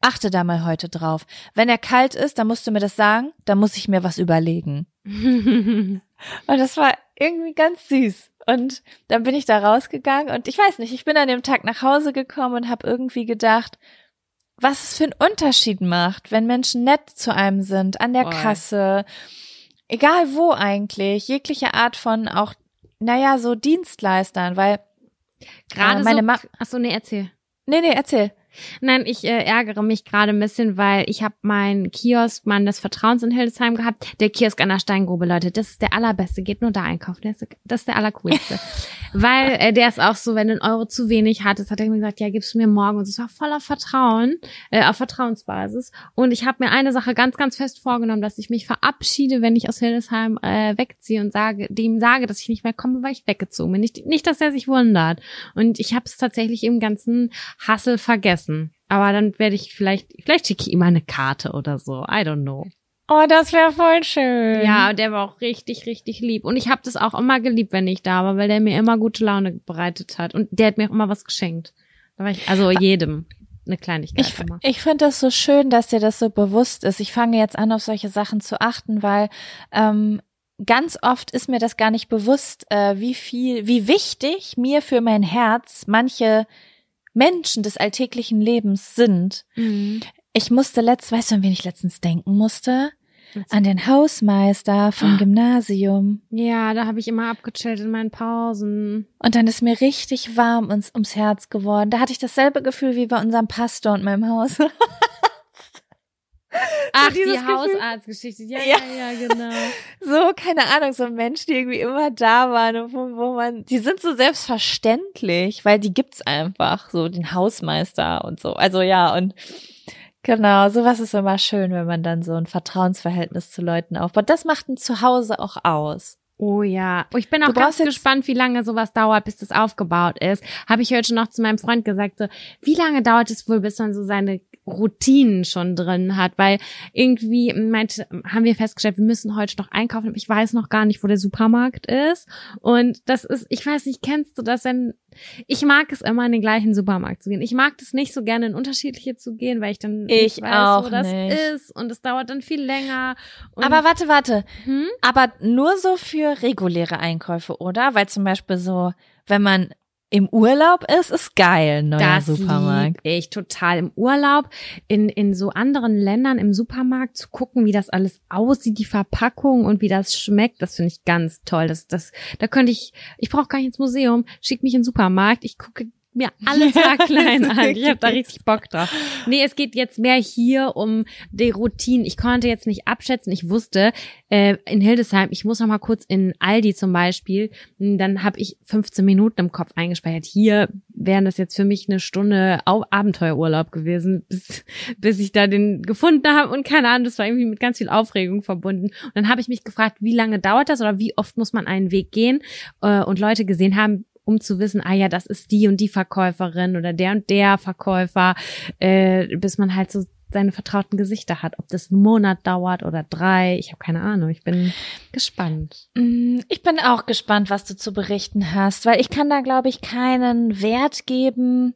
Achte da mal heute drauf. Wenn er kalt ist, dann musst du mir das sagen, dann muss ich mir was überlegen. Und das war irgendwie ganz süß. Und dann bin ich da rausgegangen und ich weiß nicht, ich bin an dem Tag nach Hause gekommen und habe irgendwie gedacht, was es für einen Unterschied macht, wenn Menschen nett zu einem sind, an der Voll. Kasse, egal wo eigentlich, jegliche Art von auch, naja, so Dienstleistern, weil Gerade Äh, meine so, Ma- ach so, nee, erzähl. Nee, nee, erzähl. Nein, ich äh, ärgere mich gerade ein bisschen, weil ich habe meinen Kiosk, Mann des Vertrauens in Hildesheim gehabt. Der Kiosk an der Steingrube, Leute, das ist der allerbeste. Geht nur da einkaufen. Das ist, das ist der allercoolste. weil äh, der ist auch so, wenn du einen Euro zu wenig hattest, hat er mir gesagt, ja, gibst du mir morgen. Und es war voller Vertrauen, äh, auf Vertrauensbasis. Und ich habe mir eine Sache ganz, ganz fest vorgenommen, dass ich mich verabschiede, wenn ich aus Hildesheim äh, wegziehe und sage, dem sage, dass ich nicht mehr komme, weil ich weggezogen bin. Nicht, nicht dass er sich wundert. Und ich habe es tatsächlich im ganzen Hassel vergessen. Aber dann werde ich vielleicht, vielleicht schicke ich ihm eine Karte oder so. I don't know. Oh, das wäre voll schön. Ja, der war auch richtig, richtig lieb. Und ich habe das auch immer geliebt, wenn ich da war, weil der mir immer gute Laune bereitet hat. Und der hat mir auch immer was geschenkt. Da war ich, also jedem eine Kleinigkeit. Ich, ich finde das so schön, dass dir das so bewusst ist. Ich fange jetzt an, auf solche Sachen zu achten, weil ähm, ganz oft ist mir das gar nicht bewusst, äh, wie viel, wie wichtig mir für mein Herz manche Menschen des alltäglichen Lebens sind. Mhm. Ich musste letzt, weißt du, an wen ich letztens denken musste? An den Hausmeister vom ah. Gymnasium. Ja, da habe ich immer abgechillt in meinen Pausen. Und dann ist mir richtig warm ums, ums Herz geworden. Da hatte ich dasselbe Gefühl wie bei unserem Pastor und meinem Haus. Ach, so die Hausarztgeschichte. Ja, ja, ja, ja, genau. so, keine Ahnung, so ein Mensch, die irgendwie immer da waren und wo, wo man, die sind so selbstverständlich, weil die gibt's einfach, so den Hausmeister und so. Also ja, und genau, sowas ist immer schön, wenn man dann so ein Vertrauensverhältnis zu Leuten aufbaut. Das macht ein Zuhause auch aus. Oh ja. Oh, ich bin auch ganz gespannt, wie lange sowas dauert, bis das aufgebaut ist. Habe ich heute schon noch zu meinem Freund gesagt, so, wie lange dauert es wohl, bis man so seine Routinen schon drin hat, weil irgendwie meinte, haben wir festgestellt, wir müssen heute noch einkaufen, aber ich weiß noch gar nicht, wo der Supermarkt ist. Und das ist, ich weiß nicht, kennst du das, wenn ich mag es immer in den gleichen Supermarkt zu gehen. Ich mag es nicht so gerne in unterschiedliche zu gehen, weil ich dann ich nicht weiß, wo das nicht. ist und es dauert dann viel länger. aber warte, warte. Hm? Aber nur so für reguläre Einkäufe, oder? Weil zum Beispiel so, wenn man im Urlaub ist, ist geil, neuer das Supermarkt. Lieb ich total im Urlaub in in so anderen Ländern im Supermarkt zu gucken, wie das alles aussieht, die Verpackung und wie das schmeckt, das finde ich ganz toll. Das das da könnte ich ich brauche gar nicht ins Museum, schick mich in den Supermarkt, ich gucke mir alles ja, klein an. Ich habe da richtig Bock drauf. Nee, es geht jetzt mehr hier um die Routine. Ich konnte jetzt nicht abschätzen. Ich wusste, äh, in Hildesheim, ich muss noch mal kurz in Aldi zum Beispiel, dann habe ich 15 Minuten im Kopf eingespeichert. Hier wären das jetzt für mich eine Stunde Abenteuerurlaub gewesen, bis, bis ich da den gefunden habe. Und keine Ahnung, das war irgendwie mit ganz viel Aufregung verbunden. Und dann habe ich mich gefragt, wie lange dauert das oder wie oft muss man einen Weg gehen? Äh, und Leute gesehen haben, um zu wissen, ah ja, das ist die und die Verkäuferin oder der und der Verkäufer, äh, bis man halt so seine vertrauten Gesichter hat. Ob das einen Monat dauert oder drei, ich habe keine Ahnung. Ich bin gespannt. Mm, ich bin auch gespannt, was du zu berichten hast, weil ich kann da, glaube ich, keinen Wert geben.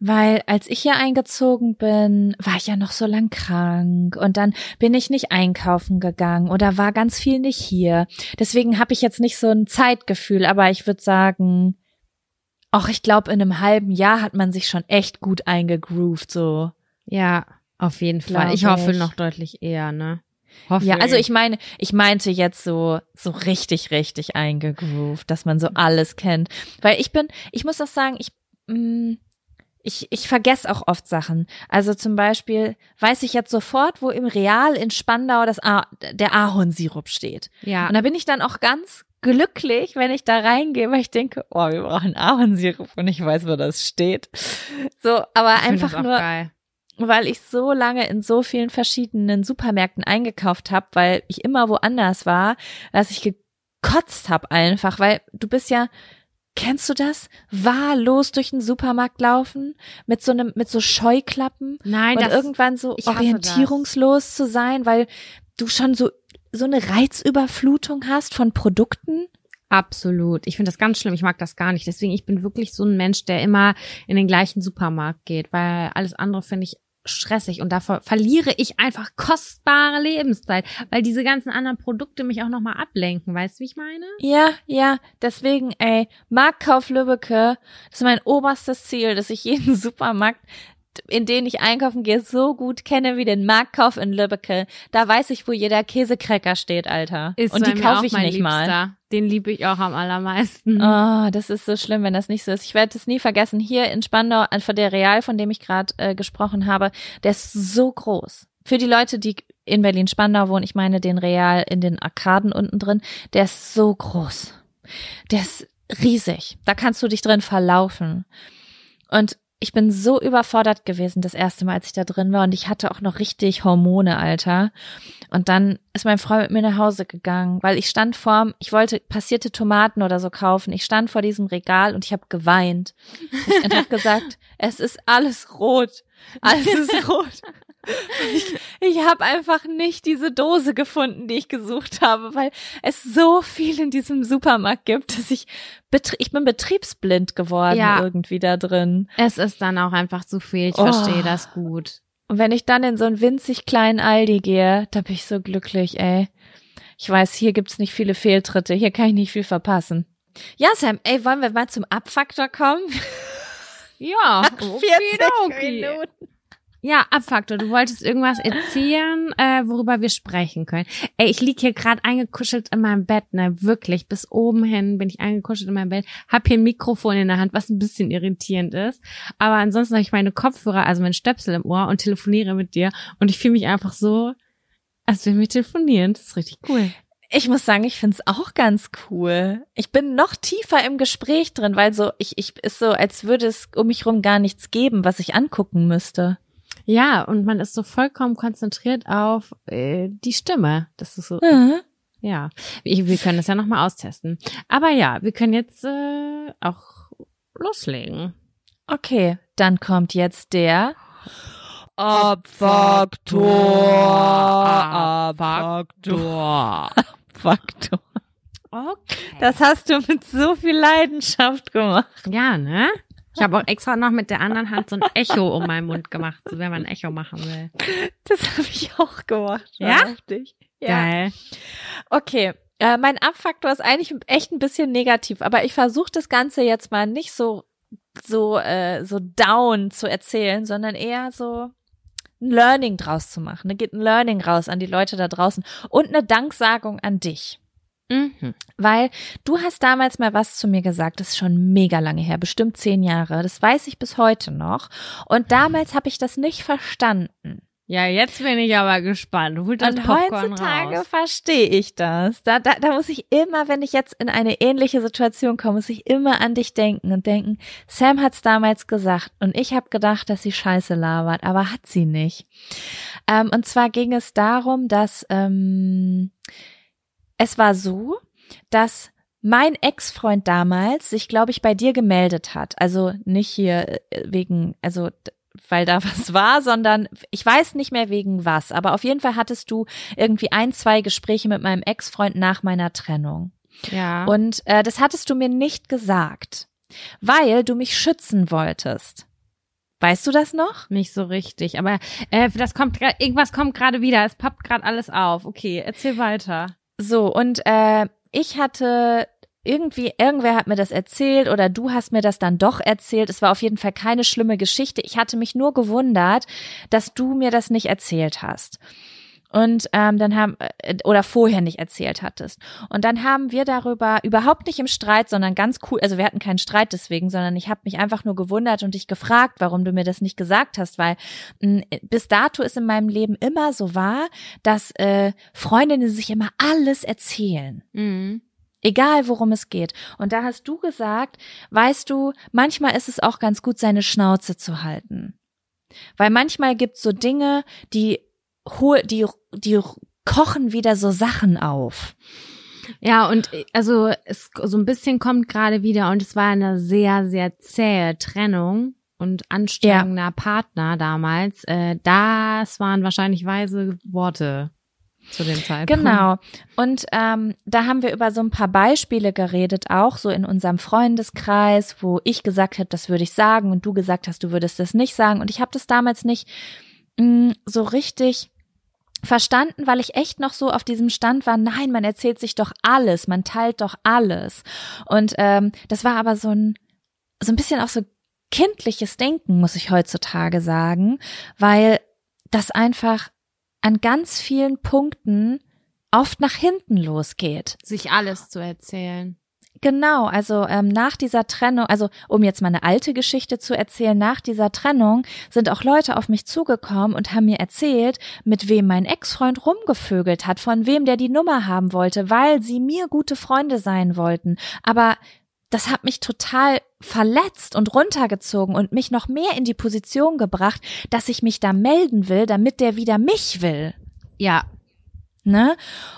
Weil als ich hier eingezogen bin, war ich ja noch so lang krank und dann bin ich nicht einkaufen gegangen oder war ganz viel nicht hier. Deswegen habe ich jetzt nicht so ein Zeitgefühl, aber ich würde sagen, auch ich glaube, in einem halben Jahr hat man sich schon echt gut eingegroovt, so. Ja, auf jeden Fall. Ich hoffe noch deutlich eher, ne? Hoffe ja, also ich meine, ich meinte jetzt so, so richtig, richtig eingegroovt, dass man so alles kennt. Weil ich bin, ich muss auch sagen, ich, mh, mm, ich, ich vergesse auch oft Sachen. Also zum Beispiel weiß ich jetzt sofort, wo im Real in Spandau das A der Ahornsirup steht. Ja. Und da bin ich dann auch ganz glücklich, wenn ich da reingehe, weil ich denke, oh, wir brauchen Ahornsirup und ich weiß, wo das steht. So, aber einfach nur, geil. weil ich so lange in so vielen verschiedenen Supermärkten eingekauft habe, weil ich immer woanders war, dass ich gekotzt habe einfach, weil du bist ja Kennst du das? Wahllos durch den Supermarkt laufen mit so einem mit so Scheuklappen Nein, und das, irgendwann so orientierungslos zu sein, weil du schon so so eine Reizüberflutung hast von Produkten? Absolut. Ich finde das ganz schlimm. Ich mag das gar nicht. Deswegen, ich bin wirklich so ein Mensch, der immer in den gleichen Supermarkt geht, weil alles andere finde ich stressig und davor verliere ich einfach kostbare Lebenszeit, weil diese ganzen anderen Produkte mich auch nochmal ablenken. Weißt du, wie ich meine? Ja, ja. Deswegen, ey, Marktkauf Lübbecke, das ist mein oberstes Ziel, dass ich jeden Supermarkt in denen ich einkaufen gehe, so gut kenne wie den Marktkauf in Lübbecke. Da weiß ich, wo jeder Käsekrecker steht, Alter. Ist und die kaufe ich nicht Liebster. mal. Den liebe ich auch am allermeisten. Oh, das ist so schlimm, wenn das nicht so ist. Ich werde es nie vergessen. Hier in Spandau, von der Real, von dem ich gerade äh, gesprochen habe, der ist so groß. Für die Leute, die in Berlin-Spandau wohnen, ich meine den Real in den Arkaden unten drin, der ist so groß. Der ist riesig. Da kannst du dich drin verlaufen. Und ich bin so überfordert gewesen das erste Mal, als ich da drin war und ich hatte auch noch richtig Hormone, Alter. Und dann ist mein Freund mit mir nach Hause gegangen, weil ich stand vor, ich wollte passierte Tomaten oder so kaufen. Ich stand vor diesem Regal und ich habe geweint und habe gesagt, es ist alles rot. Alles ist rot. Ich, ich habe einfach nicht diese Dose gefunden, die ich gesucht habe, weil es so viel in diesem Supermarkt gibt, dass ich ich bin betriebsblind geworden ja. irgendwie da drin. Es ist dann auch einfach zu viel. Ich oh. verstehe das gut. Und wenn ich dann in so einen winzig kleinen Aldi gehe, da bin ich so glücklich, ey. Ich weiß, hier gibt's nicht viele Fehltritte. Hier kann ich nicht viel verpassen. Ja, Sam, ey, wollen wir mal zum Abfaktor kommen? Ja, okay, okay. Minuten. Ja, Abfaktor, du wolltest irgendwas erzählen, äh, worüber wir sprechen können. Ey, ich lieg hier gerade eingekuschelt in meinem Bett, ne, wirklich, bis oben hin bin ich eingekuschelt in meinem Bett, hab hier ein Mikrofon in der Hand, was ein bisschen irritierend ist, aber ansonsten habe ich meine Kopfhörer, also mein Stöpsel im Ohr und telefoniere mit dir und ich fühle mich einfach so, als wenn wir telefonieren, das ist richtig cool. Ich muss sagen, ich find's auch ganz cool. Ich bin noch tiefer im Gespräch drin, weil so, ich, ich ist so, als würde es um mich rum gar nichts geben, was ich angucken müsste. Ja, und man ist so vollkommen konzentriert auf äh, die Stimme. Das ist so. Mhm. Ja, wir, wir können das ja nochmal austesten. Aber ja, wir können jetzt äh, auch loslegen. Okay, dann kommt jetzt der Abfaktor. Abfaktor. Abfaktor. Okay. Das hast du mit so viel Leidenschaft gemacht. Ja, ne? Ich habe auch extra noch mit der anderen Hand so ein Echo um meinen Mund gemacht, so wenn man ein Echo machen will. Das habe ich auch gemacht. Ja? Heftig. Ja. Geil. Okay. Äh, mein Abfaktor ist eigentlich echt ein bisschen negativ, aber ich versuche das Ganze jetzt mal nicht so so äh, so down zu erzählen, sondern eher so ein Learning draus zu machen. Da geht ein Learning raus an die Leute da draußen und eine Danksagung an dich. Mhm. Weil du hast damals mal was zu mir gesagt, das ist schon mega lange her, bestimmt zehn Jahre. Das weiß ich bis heute noch. Und damals habe ich das nicht verstanden. Ja, jetzt bin ich aber gespannt. Holt das Und Popcorn heutzutage verstehe ich das. Da, da, da muss ich immer, wenn ich jetzt in eine ähnliche Situation komme, muss ich immer an dich denken und denken, Sam hat's damals gesagt und ich habe gedacht, dass sie Scheiße labert, aber hat sie nicht. Ähm, und zwar ging es darum, dass ähm, es war so, dass mein Ex-Freund damals sich, glaube ich, bei dir gemeldet hat. Also nicht hier äh, wegen, also weil da was war, sondern ich weiß nicht mehr wegen was. Aber auf jeden Fall hattest du irgendwie ein, zwei Gespräche mit meinem Ex-Freund nach meiner Trennung. Ja. Und äh, das hattest du mir nicht gesagt, weil du mich schützen wolltest. Weißt du das noch? Nicht so richtig, aber äh, das kommt irgendwas kommt gerade wieder. Es pappt gerade alles auf. Okay, erzähl weiter. So, und äh, ich hatte irgendwie, irgendwer hat mir das erzählt oder du hast mir das dann doch erzählt. Es war auf jeden Fall keine schlimme Geschichte. Ich hatte mich nur gewundert, dass du mir das nicht erzählt hast und ähm, dann haben äh, oder vorher nicht erzählt hattest. Und dann haben wir darüber überhaupt nicht im Streit, sondern ganz cool, also wir hatten keinen Streit deswegen, sondern ich habe mich einfach nur gewundert und dich gefragt, warum du mir das nicht gesagt hast, weil mh, bis dato ist in meinem Leben immer so wahr, dass äh, Freundinnen sich immer alles erzählen. Mhm. Egal, worum es geht. Und da hast du gesagt, weißt du, manchmal ist es auch ganz gut, seine Schnauze zu halten. Weil manchmal gibt's so Dinge, die die, die kochen wieder so Sachen auf. Ja, und also es so ein bisschen kommt gerade wieder und es war eine sehr, sehr zähe Trennung und anstrengender ja. Partner damals. Äh, das waren wahrscheinlich weise Worte zu dem Zeitpunkt. Genau. Und ähm, da haben wir über so ein paar Beispiele geredet, auch so in unserem Freundeskreis, wo ich gesagt habe, das würde ich sagen und du gesagt hast, du würdest das nicht sagen. Und ich habe das damals nicht mh, mm, so richtig verstanden, weil ich echt noch so auf diesem Stand war, nein, man erzählt sich doch alles, man teilt doch alles. Und ähm, das war aber so ein, so ein bisschen auch so kindliches Denken, muss ich heutzutage sagen, weil das einfach an ganz vielen Punkten oft nach hinten losgeht. Sich alles zu erzählen. Genau, also ähm, nach dieser Trennung, also um jetzt mal eine alte Geschichte zu erzählen, nach dieser Trennung sind auch Leute auf mich zugekommen und haben mir erzählt, mit wem mein Ex-Freund rumgevögelt hat, von wem der die Nummer haben wollte, weil sie mir gute Freunde sein wollten. Aber das hat mich total verletzt und runtergezogen und mich noch mehr in die Position gebracht, dass ich mich da melden will, damit der wieder mich will. Ja, Ne?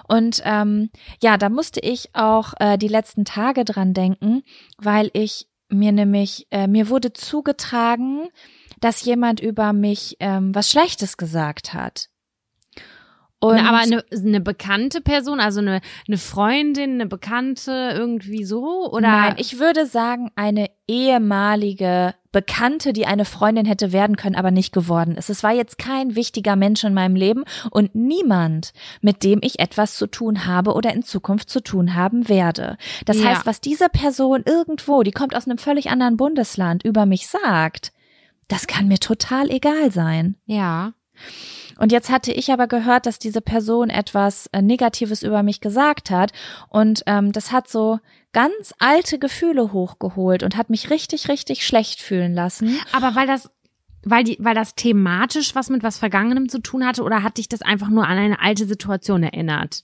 Und ähm, ja, da musste ich auch äh, die letzten Tage dran denken, weil ich mir nämlich, äh, mir wurde zugetragen, dass jemand über mich ähm, was Schlechtes gesagt hat. Und aber eine, eine bekannte Person, also eine, eine Freundin, eine Bekannte, irgendwie so? Oder? Nein, ich würde sagen, eine ehemalige Bekannte, die eine Freundin hätte werden können, aber nicht geworden ist. Es war jetzt kein wichtiger Mensch in meinem Leben und niemand, mit dem ich etwas zu tun habe oder in Zukunft zu tun haben werde. Das Ja. heißt, was diese Person irgendwo, die kommt aus einem völlig anderen Bundesland, über mich sagt, das kann mir total egal sein. Ja. Und jetzt hatte ich aber gehört, dass diese Person etwas äh, Negatives über mich gesagt hat. Und ähm, das hat so ganz alte Gefühle hochgeholt und hat mich richtig, richtig schlecht fühlen lassen. Aber weil das, weil die, weil das thematisch was mit was Vergangenem zu tun hatte oder hat dich das einfach nur an eine alte Situation erinnert?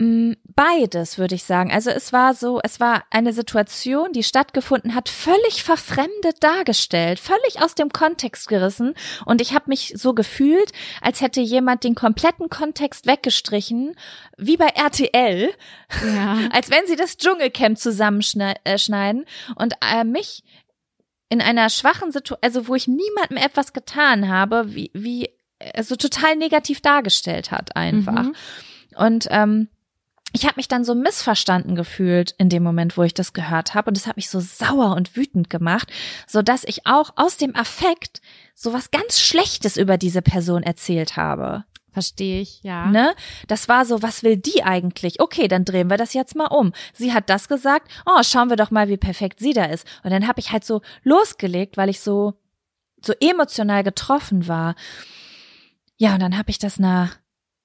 Mm, Beides, würde ich sagen. Also es war so, es war eine Situation, die stattgefunden hat, völlig verfremdet dargestellt, völlig aus dem Kontext gerissen. Und ich habe mich so gefühlt, als hätte jemand den kompletten Kontext weggestrichen, wie bei RTL, Ja. als wenn sie das Dschungelcamp zusammenschneiden und äh, mich in einer schwachen Situation, also wo ich niemandem etwas getan habe, wie, wie also total negativ dargestellt hat einfach. Mhm. Und ähm, ich habe mich dann so missverstanden gefühlt in dem Moment, wo ich das gehört habe. Und es hat mich so sauer und wütend gemacht, so dass ich auch aus dem Affekt so was ganz Schlechtes über diese Person erzählt habe. Verstehe ich, ja. Ne? Das war so, was will die eigentlich? Okay, dann drehen wir das jetzt mal um. Sie hat das gesagt. Oh, schauen wir doch mal, wie perfekt sie da ist. Und dann habe ich halt so losgelegt, weil ich so so emotional getroffen war. Ja, und dann habe ich das einer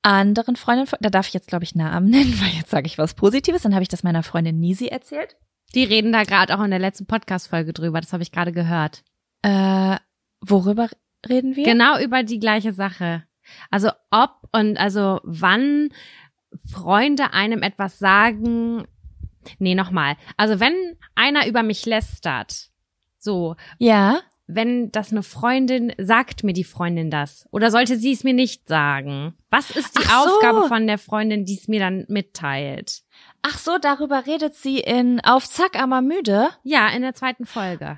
anderen Freundin, da darf ich jetzt glaube ich Namen nennen, weil jetzt sage ich was Positives. Dann habe ich das meiner Freundin Nisi erzählt. Die reden da gerade auch in der letzten Podcast-Folge drüber, das habe ich gerade gehört. Äh, worüber reden wir? Genau über die gleiche Sache. Also ob und also wann Freunde einem etwas sagen. Nee, nochmal. Also wenn einer über mich lästert, so, Ja. Wenn das eine Freundin, sagt mir die Freundin das? Oder sollte sie es mir nicht sagen? Was ist die so. Aufgabe von der Freundin, die es mir dann mitteilt? Ach so, darüber redet sie in Auf Zack, aber müde. Ja, in der zweiten Folge.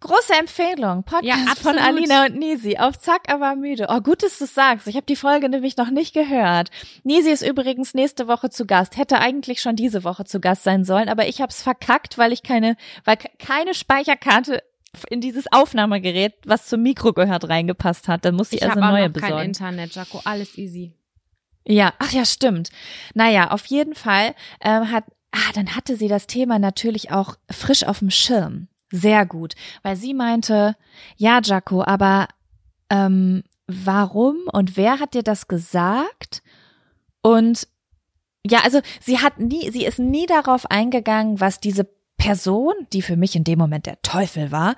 Große Empfehlung. Podcast Ja, von. Alina und Nisi. Auf Zack, aber müde. Oh, gut, dass du sagst. Ich habe die Folge nämlich noch nicht gehört. Nisi ist übrigens nächste Woche zu Gast. Hätte eigentlich schon diese Woche zu Gast sein sollen, aber ich habe es verkackt, weil ich keine, weil ke- keine Speicherkarte in dieses Aufnahmegerät, was zum Mikro gehört, reingepasst hat. Dann musste ich, Ich also habe auch neue noch kein besorgen. Internet, Jaco. Alles easy. Ja, ach ja, stimmt. Naja, auf jeden Fall ähm, hat, ah, dann hatte sie das Thema natürlich auch frisch auf dem Schirm. Sehr gut, weil sie meinte, ja, Jaco, aber ähm, warum und wer hat dir das gesagt? Und ja, also sie hat nie, sie ist nie darauf eingegangen, was diese Person, die für mich in dem Moment der Teufel war,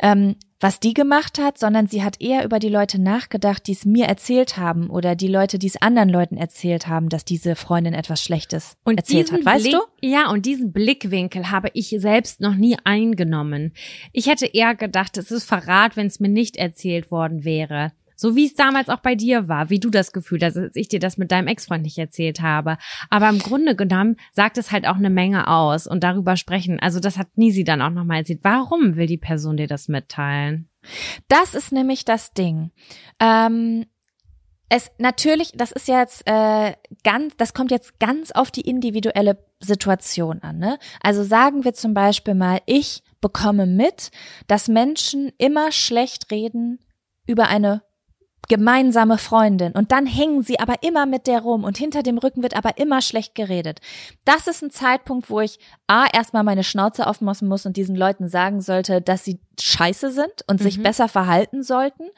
ähm, was die gemacht hat, sondern sie hat eher über die Leute nachgedacht, die es mir erzählt haben oder die Leute, die es anderen Leuten erzählt haben, dass diese Freundin etwas Schlechtes Und erzählt hat. Weißt Blick, du? Ja, und diesen Blickwinkel habe ich selbst noch nie eingenommen. Ich hätte eher gedacht, es ist Verrat, wenn es mir nicht erzählt worden wäre. So wie es damals auch bei dir war, wie du das Gefühl hast, als ich dir das mit deinem Ex-Freund nicht erzählt habe. Aber im Grunde genommen sagt es halt auch eine Menge aus und darüber sprechen. Also das hat Nisi dann auch nochmal erzählt. Warum will die Person dir das mitteilen? Das ist nämlich das Ding. Ähm, es natürlich, das ist jetzt äh, ganz, das kommt jetzt ganz auf die individuelle Situation an. Ne? Also sagen wir zum Beispiel mal, ich bekomme mit, dass Menschen immer schlecht reden über eine gemeinsame Freundin und dann hängen sie aber immer mit der rum und hinter dem Rücken wird aber immer schlecht geredet. Das ist ein Zeitpunkt, wo ich A, erstmal meine Schnauze aufmachen muss und diesen Leuten sagen sollte, dass sie scheiße sind und sich Mhm. besser verhalten sollten.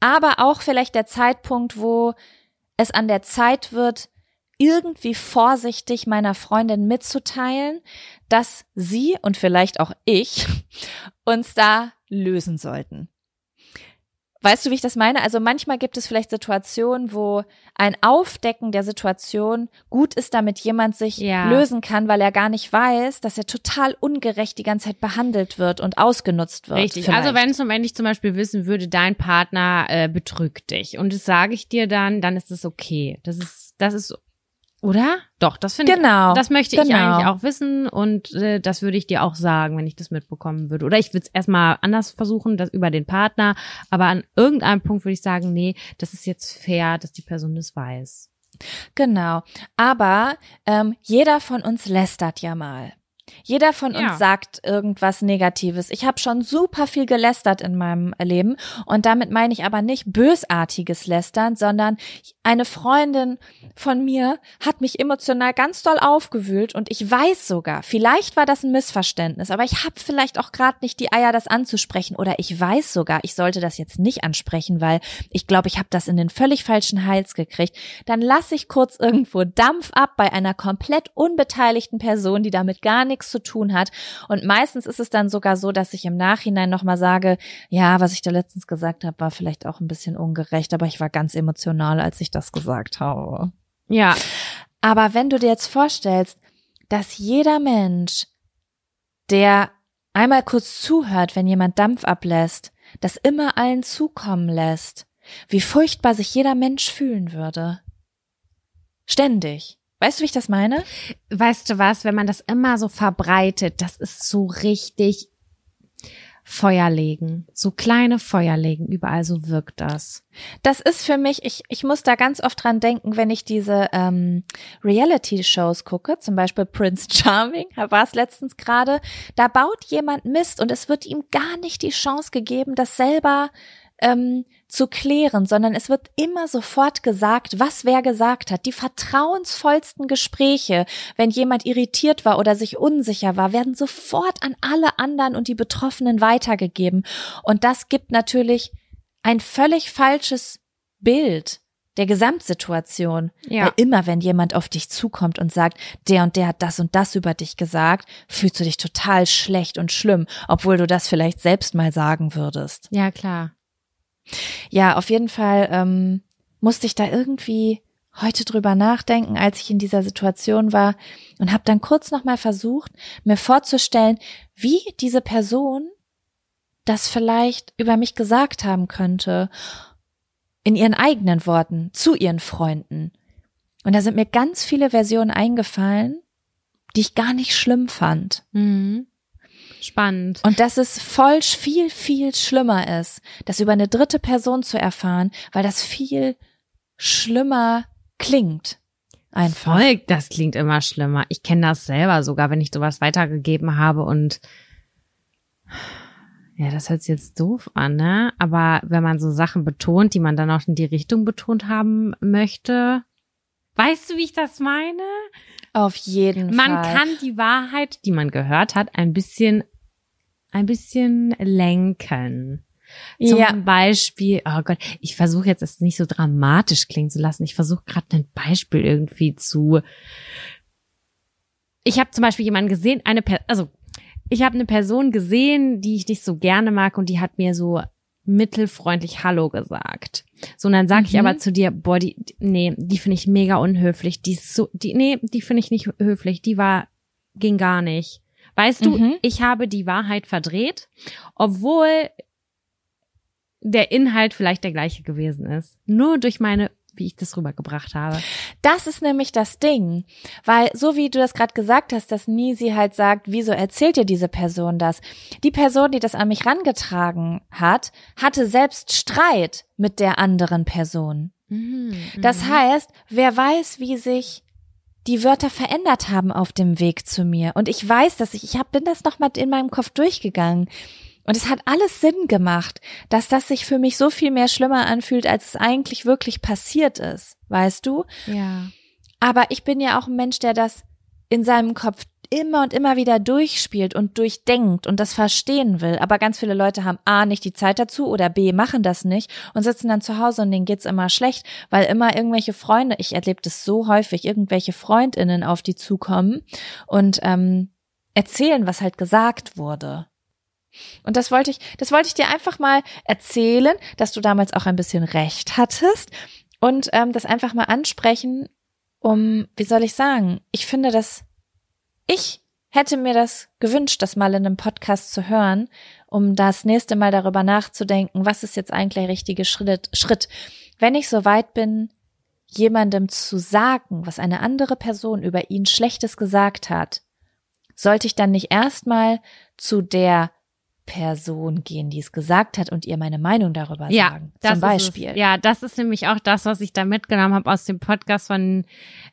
Aber auch vielleicht der Zeitpunkt, wo es an der Zeit wird, irgendwie vorsichtig meiner Freundin mitzuteilen, dass sie und vielleicht auch ich uns da lösen sollten. Weißt du, wie ich das meine? Also manchmal gibt es vielleicht Situationen, wo ein Aufdecken der Situation gut ist, damit jemand sich ja. lösen kann, weil er gar nicht weiß, dass er total ungerecht die ganze Zeit behandelt wird und ausgenutzt wird. Richtig. Vielleicht. Also wenn es wenn ich zum Beispiel wissen würde, dein Partner äh, betrügt dich und das sage ich dir dann, dann ist es okay. Das ist das ist oder? Doch, das finde genau, ich. Das möchte genau. ich eigentlich auch wissen und äh, das würde ich dir auch sagen, wenn ich das mitbekommen würde. Oder ich würde es erstmal anders versuchen, das über den Partner, aber an irgendeinem Punkt würde ich sagen, nee, das ist jetzt fair, dass die Person das weiß. Genau. Aber ähm, jeder von uns lästert ja mal. Jeder von uns ja. sagt irgendwas Negatives. Ich habe schon super viel gelästert in meinem Leben und damit meine ich aber nicht bösartiges Lästern, sondern eine Freundin von mir hat mich emotional ganz doll aufgewühlt und ich weiß sogar, vielleicht war das ein Missverständnis, aber ich habe vielleicht auch gerade nicht die Eier, das anzusprechen oder ich weiß sogar, ich sollte das jetzt nicht ansprechen, weil ich glaube, ich habe das in den völlig falschen Hals gekriegt. Dann lasse ich kurz irgendwo Dampf ab bei einer komplett unbeteiligten Person, die damit gar nichts zu tun hat. Und meistens ist es dann sogar so, dass ich im Nachhinein nochmal sage, ja, was ich da letztens gesagt habe, war vielleicht auch ein bisschen ungerecht, aber ich war ganz emotional, als ich das gesagt habe. Ja. Aber wenn du dir jetzt vorstellst, dass jeder Mensch, der einmal kurz zuhört, wenn jemand Dampf ablässt, das immer allen zukommen lässt, wie furchtbar sich jeder Mensch fühlen würde. Ständig. Weißt du, wie ich das meine? Weißt du was, wenn man das immer so verbreitet, das ist so richtig Feuer legen, so kleine Feuer legen, überall so wirkt das. Das ist für mich, ich, ich muss da ganz oft dran denken, wenn ich diese ähm, Reality-Shows gucke, zum Beispiel Prince Charming, da war es letztens gerade, da baut jemand Mist und es wird ihm gar nicht die Chance gegeben, das selber ähm, zu klären, sondern es wird immer sofort gesagt, was wer gesagt hat. Die vertrauensvollsten Gespräche, wenn jemand irritiert war oder sich unsicher war, werden sofort an alle anderen und die Betroffenen weitergegeben. Und das gibt natürlich ein völlig falsches Bild der Gesamtsituation. Ja. Weil immer, wenn jemand auf dich zukommt und sagt, der und der hat das und das über dich gesagt, fühlst du dich total schlecht und schlimm, obwohl du das vielleicht selbst mal sagen würdest. Ja, klar. Ja, auf jeden Fall ähm, musste ich da irgendwie heute drüber nachdenken, als ich in dieser Situation war und habe dann kurz nochmal versucht, mir vorzustellen, wie diese Person das vielleicht über mich gesagt haben könnte, in ihren eigenen Worten, zu ihren Freunden. Und da sind mir ganz viele Versionen eingefallen, die ich gar nicht schlimm fand. Mhm. Spannend. Und dass es voll viel, viel schlimmer ist, das über eine dritte Person zu erfahren, weil das viel schlimmer klingt. Einfach. Voll, das klingt immer schlimmer. Ich kenne das selber sogar, wenn ich sowas weitergegeben habe und ja, das hört sich jetzt doof an, ne? Aber wenn man so Sachen betont, die man dann auch in die Richtung betont haben möchte, weißt du, wie ich das meine? Auf jeden man Fall. Man kann die Wahrheit, die man gehört hat, ein bisschen ein bisschen lenken. Zum ja. Beispiel, oh Gott, ich versuche jetzt es nicht so dramatisch klingen zu lassen. Ich versuche gerade ein Beispiel irgendwie zu. Ich habe zum Beispiel jemanden gesehen, eine per also ich habe eine Person gesehen, die ich nicht so gerne mag und die hat mir so mittelfreundlich Hallo gesagt. So, und dann sag mhm. ich aber zu dir, boah, die, nee, die finde ich mega unhöflich. Die ist so, die, nee, die finde ich nicht höflich. Die war, ging gar nicht. Weißt du, mhm. ich habe die Wahrheit verdreht, obwohl der Inhalt vielleicht der gleiche gewesen ist. Nur durch meine wie ich das rübergebracht habe. Das ist nämlich das Ding, weil so wie du das gerade gesagt hast, dass Nisi halt sagt, wieso erzählt dir diese Person das? Die Person, die das an mich rangetragen hat, hatte selbst Streit mit der anderen Person. Mhm, das mhm. heißt, wer weiß, wie sich die Wörter verändert haben auf dem Weg zu mir. Und ich weiß, dass ich, ich hab, bin das nochmal in meinem Kopf durchgegangen. Und es hat alles Sinn gemacht, dass das sich für mich so viel mehr schlimmer anfühlt, als es eigentlich wirklich passiert ist. Weißt du? Ja. Aber ich bin ja auch ein Mensch, der das in seinem Kopf immer und immer wieder durchspielt und durchdenkt und das verstehen will. Aber ganz viele Leute haben A nicht die Zeit dazu oder B machen das nicht und sitzen dann zu Hause und denen geht's immer schlecht, weil immer irgendwelche Freunde, ich erlebe das so häufig, irgendwelche Freundinnen auf die zukommen und ähm, erzählen, was halt gesagt wurde. Und das wollte ich, das wollte ich dir einfach mal erzählen, dass du damals auch ein bisschen recht hattest und ähm, das einfach mal ansprechen, um, wie soll ich sagen, ich finde das ich hätte mir das gewünscht, das mal in einem Podcast zu hören, um das nächste Mal darüber nachzudenken, was ist jetzt eigentlich der richtige Schritt. Wenn ich so weit bin, jemandem zu sagen, was eine andere Person über ihn Schlechtes gesagt hat, sollte ich dann nicht erstmal zu der Person gehen, die es gesagt hat und ihr meine Meinung darüber ja, sagen. Zum Beispiel. Ja, das ist nämlich auch das, was ich da mitgenommen habe aus dem Podcast von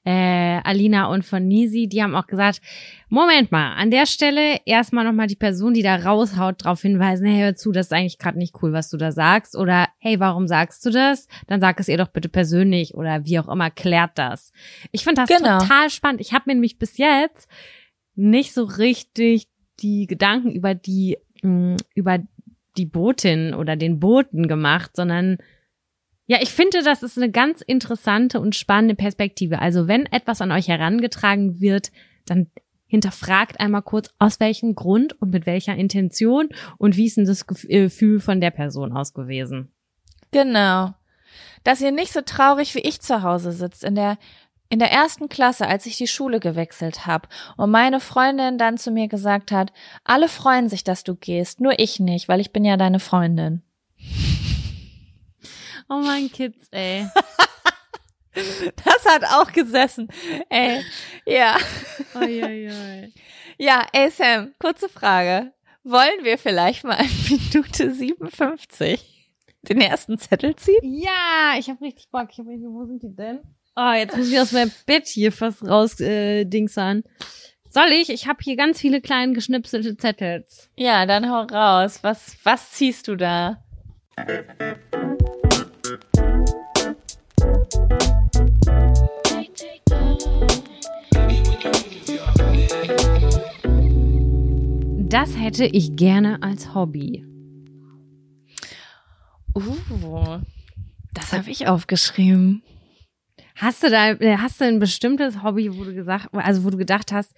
äh, Alina und von Nisi. Die haben auch gesagt, Moment mal, an der Stelle erstmal nochmal die Person, die da raushaut, darauf hinweisen, hey, hör zu, das ist eigentlich gerade nicht cool, was du da sagst. Oder hey, warum sagst du das? Dann sag es ihr doch bitte persönlich oder wie auch immer, klärt das. Ich finde das genau. total spannend. Ich habe mir nämlich bis jetzt nicht so richtig die Gedanken über die mh, über die Botin oder den Boten gemacht, sondern ja, ich finde, das ist eine ganz interessante und spannende Perspektive. Also wenn etwas an euch herangetragen wird, dann hinterfragt einmal kurz, aus welchem Grund und mit welcher Intention und wie ist denn das äh, Gefühl von der Person aus gewesen. Genau. Dass ihr nicht so traurig wie ich zu Hause sitzt in der in der ersten Klasse, als ich die Schule gewechselt habe und meine Freundin dann zu mir gesagt hat, alle freuen sich, dass du gehst, nur ich nicht, weil ich bin ja deine Freundin. Oh mein Kids, ey. das hat auch gesessen. Ey, ja. Oi, oi, oi. Ja, ey Sam, kurze Frage. Wollen wir vielleicht mal in Minute 57 den ersten Zettel ziehen? Ja, ich habe richtig Bock. Ich hab wo sind die denn? Oh, jetzt muss ich aus meinem Bett hier fast raus äh, dingsern. Soll ich? Ich habe hier ganz viele kleine geschnipselte Zettels. Ja, dann hau raus. Was, was ziehst du da? Das hätte ich gerne als Hobby. Uh, das habe ich aufgeschrieben. Hast du da, äh, hast du ein bestimmtes Hobby, wo du gesagt, also wo du gedacht hast,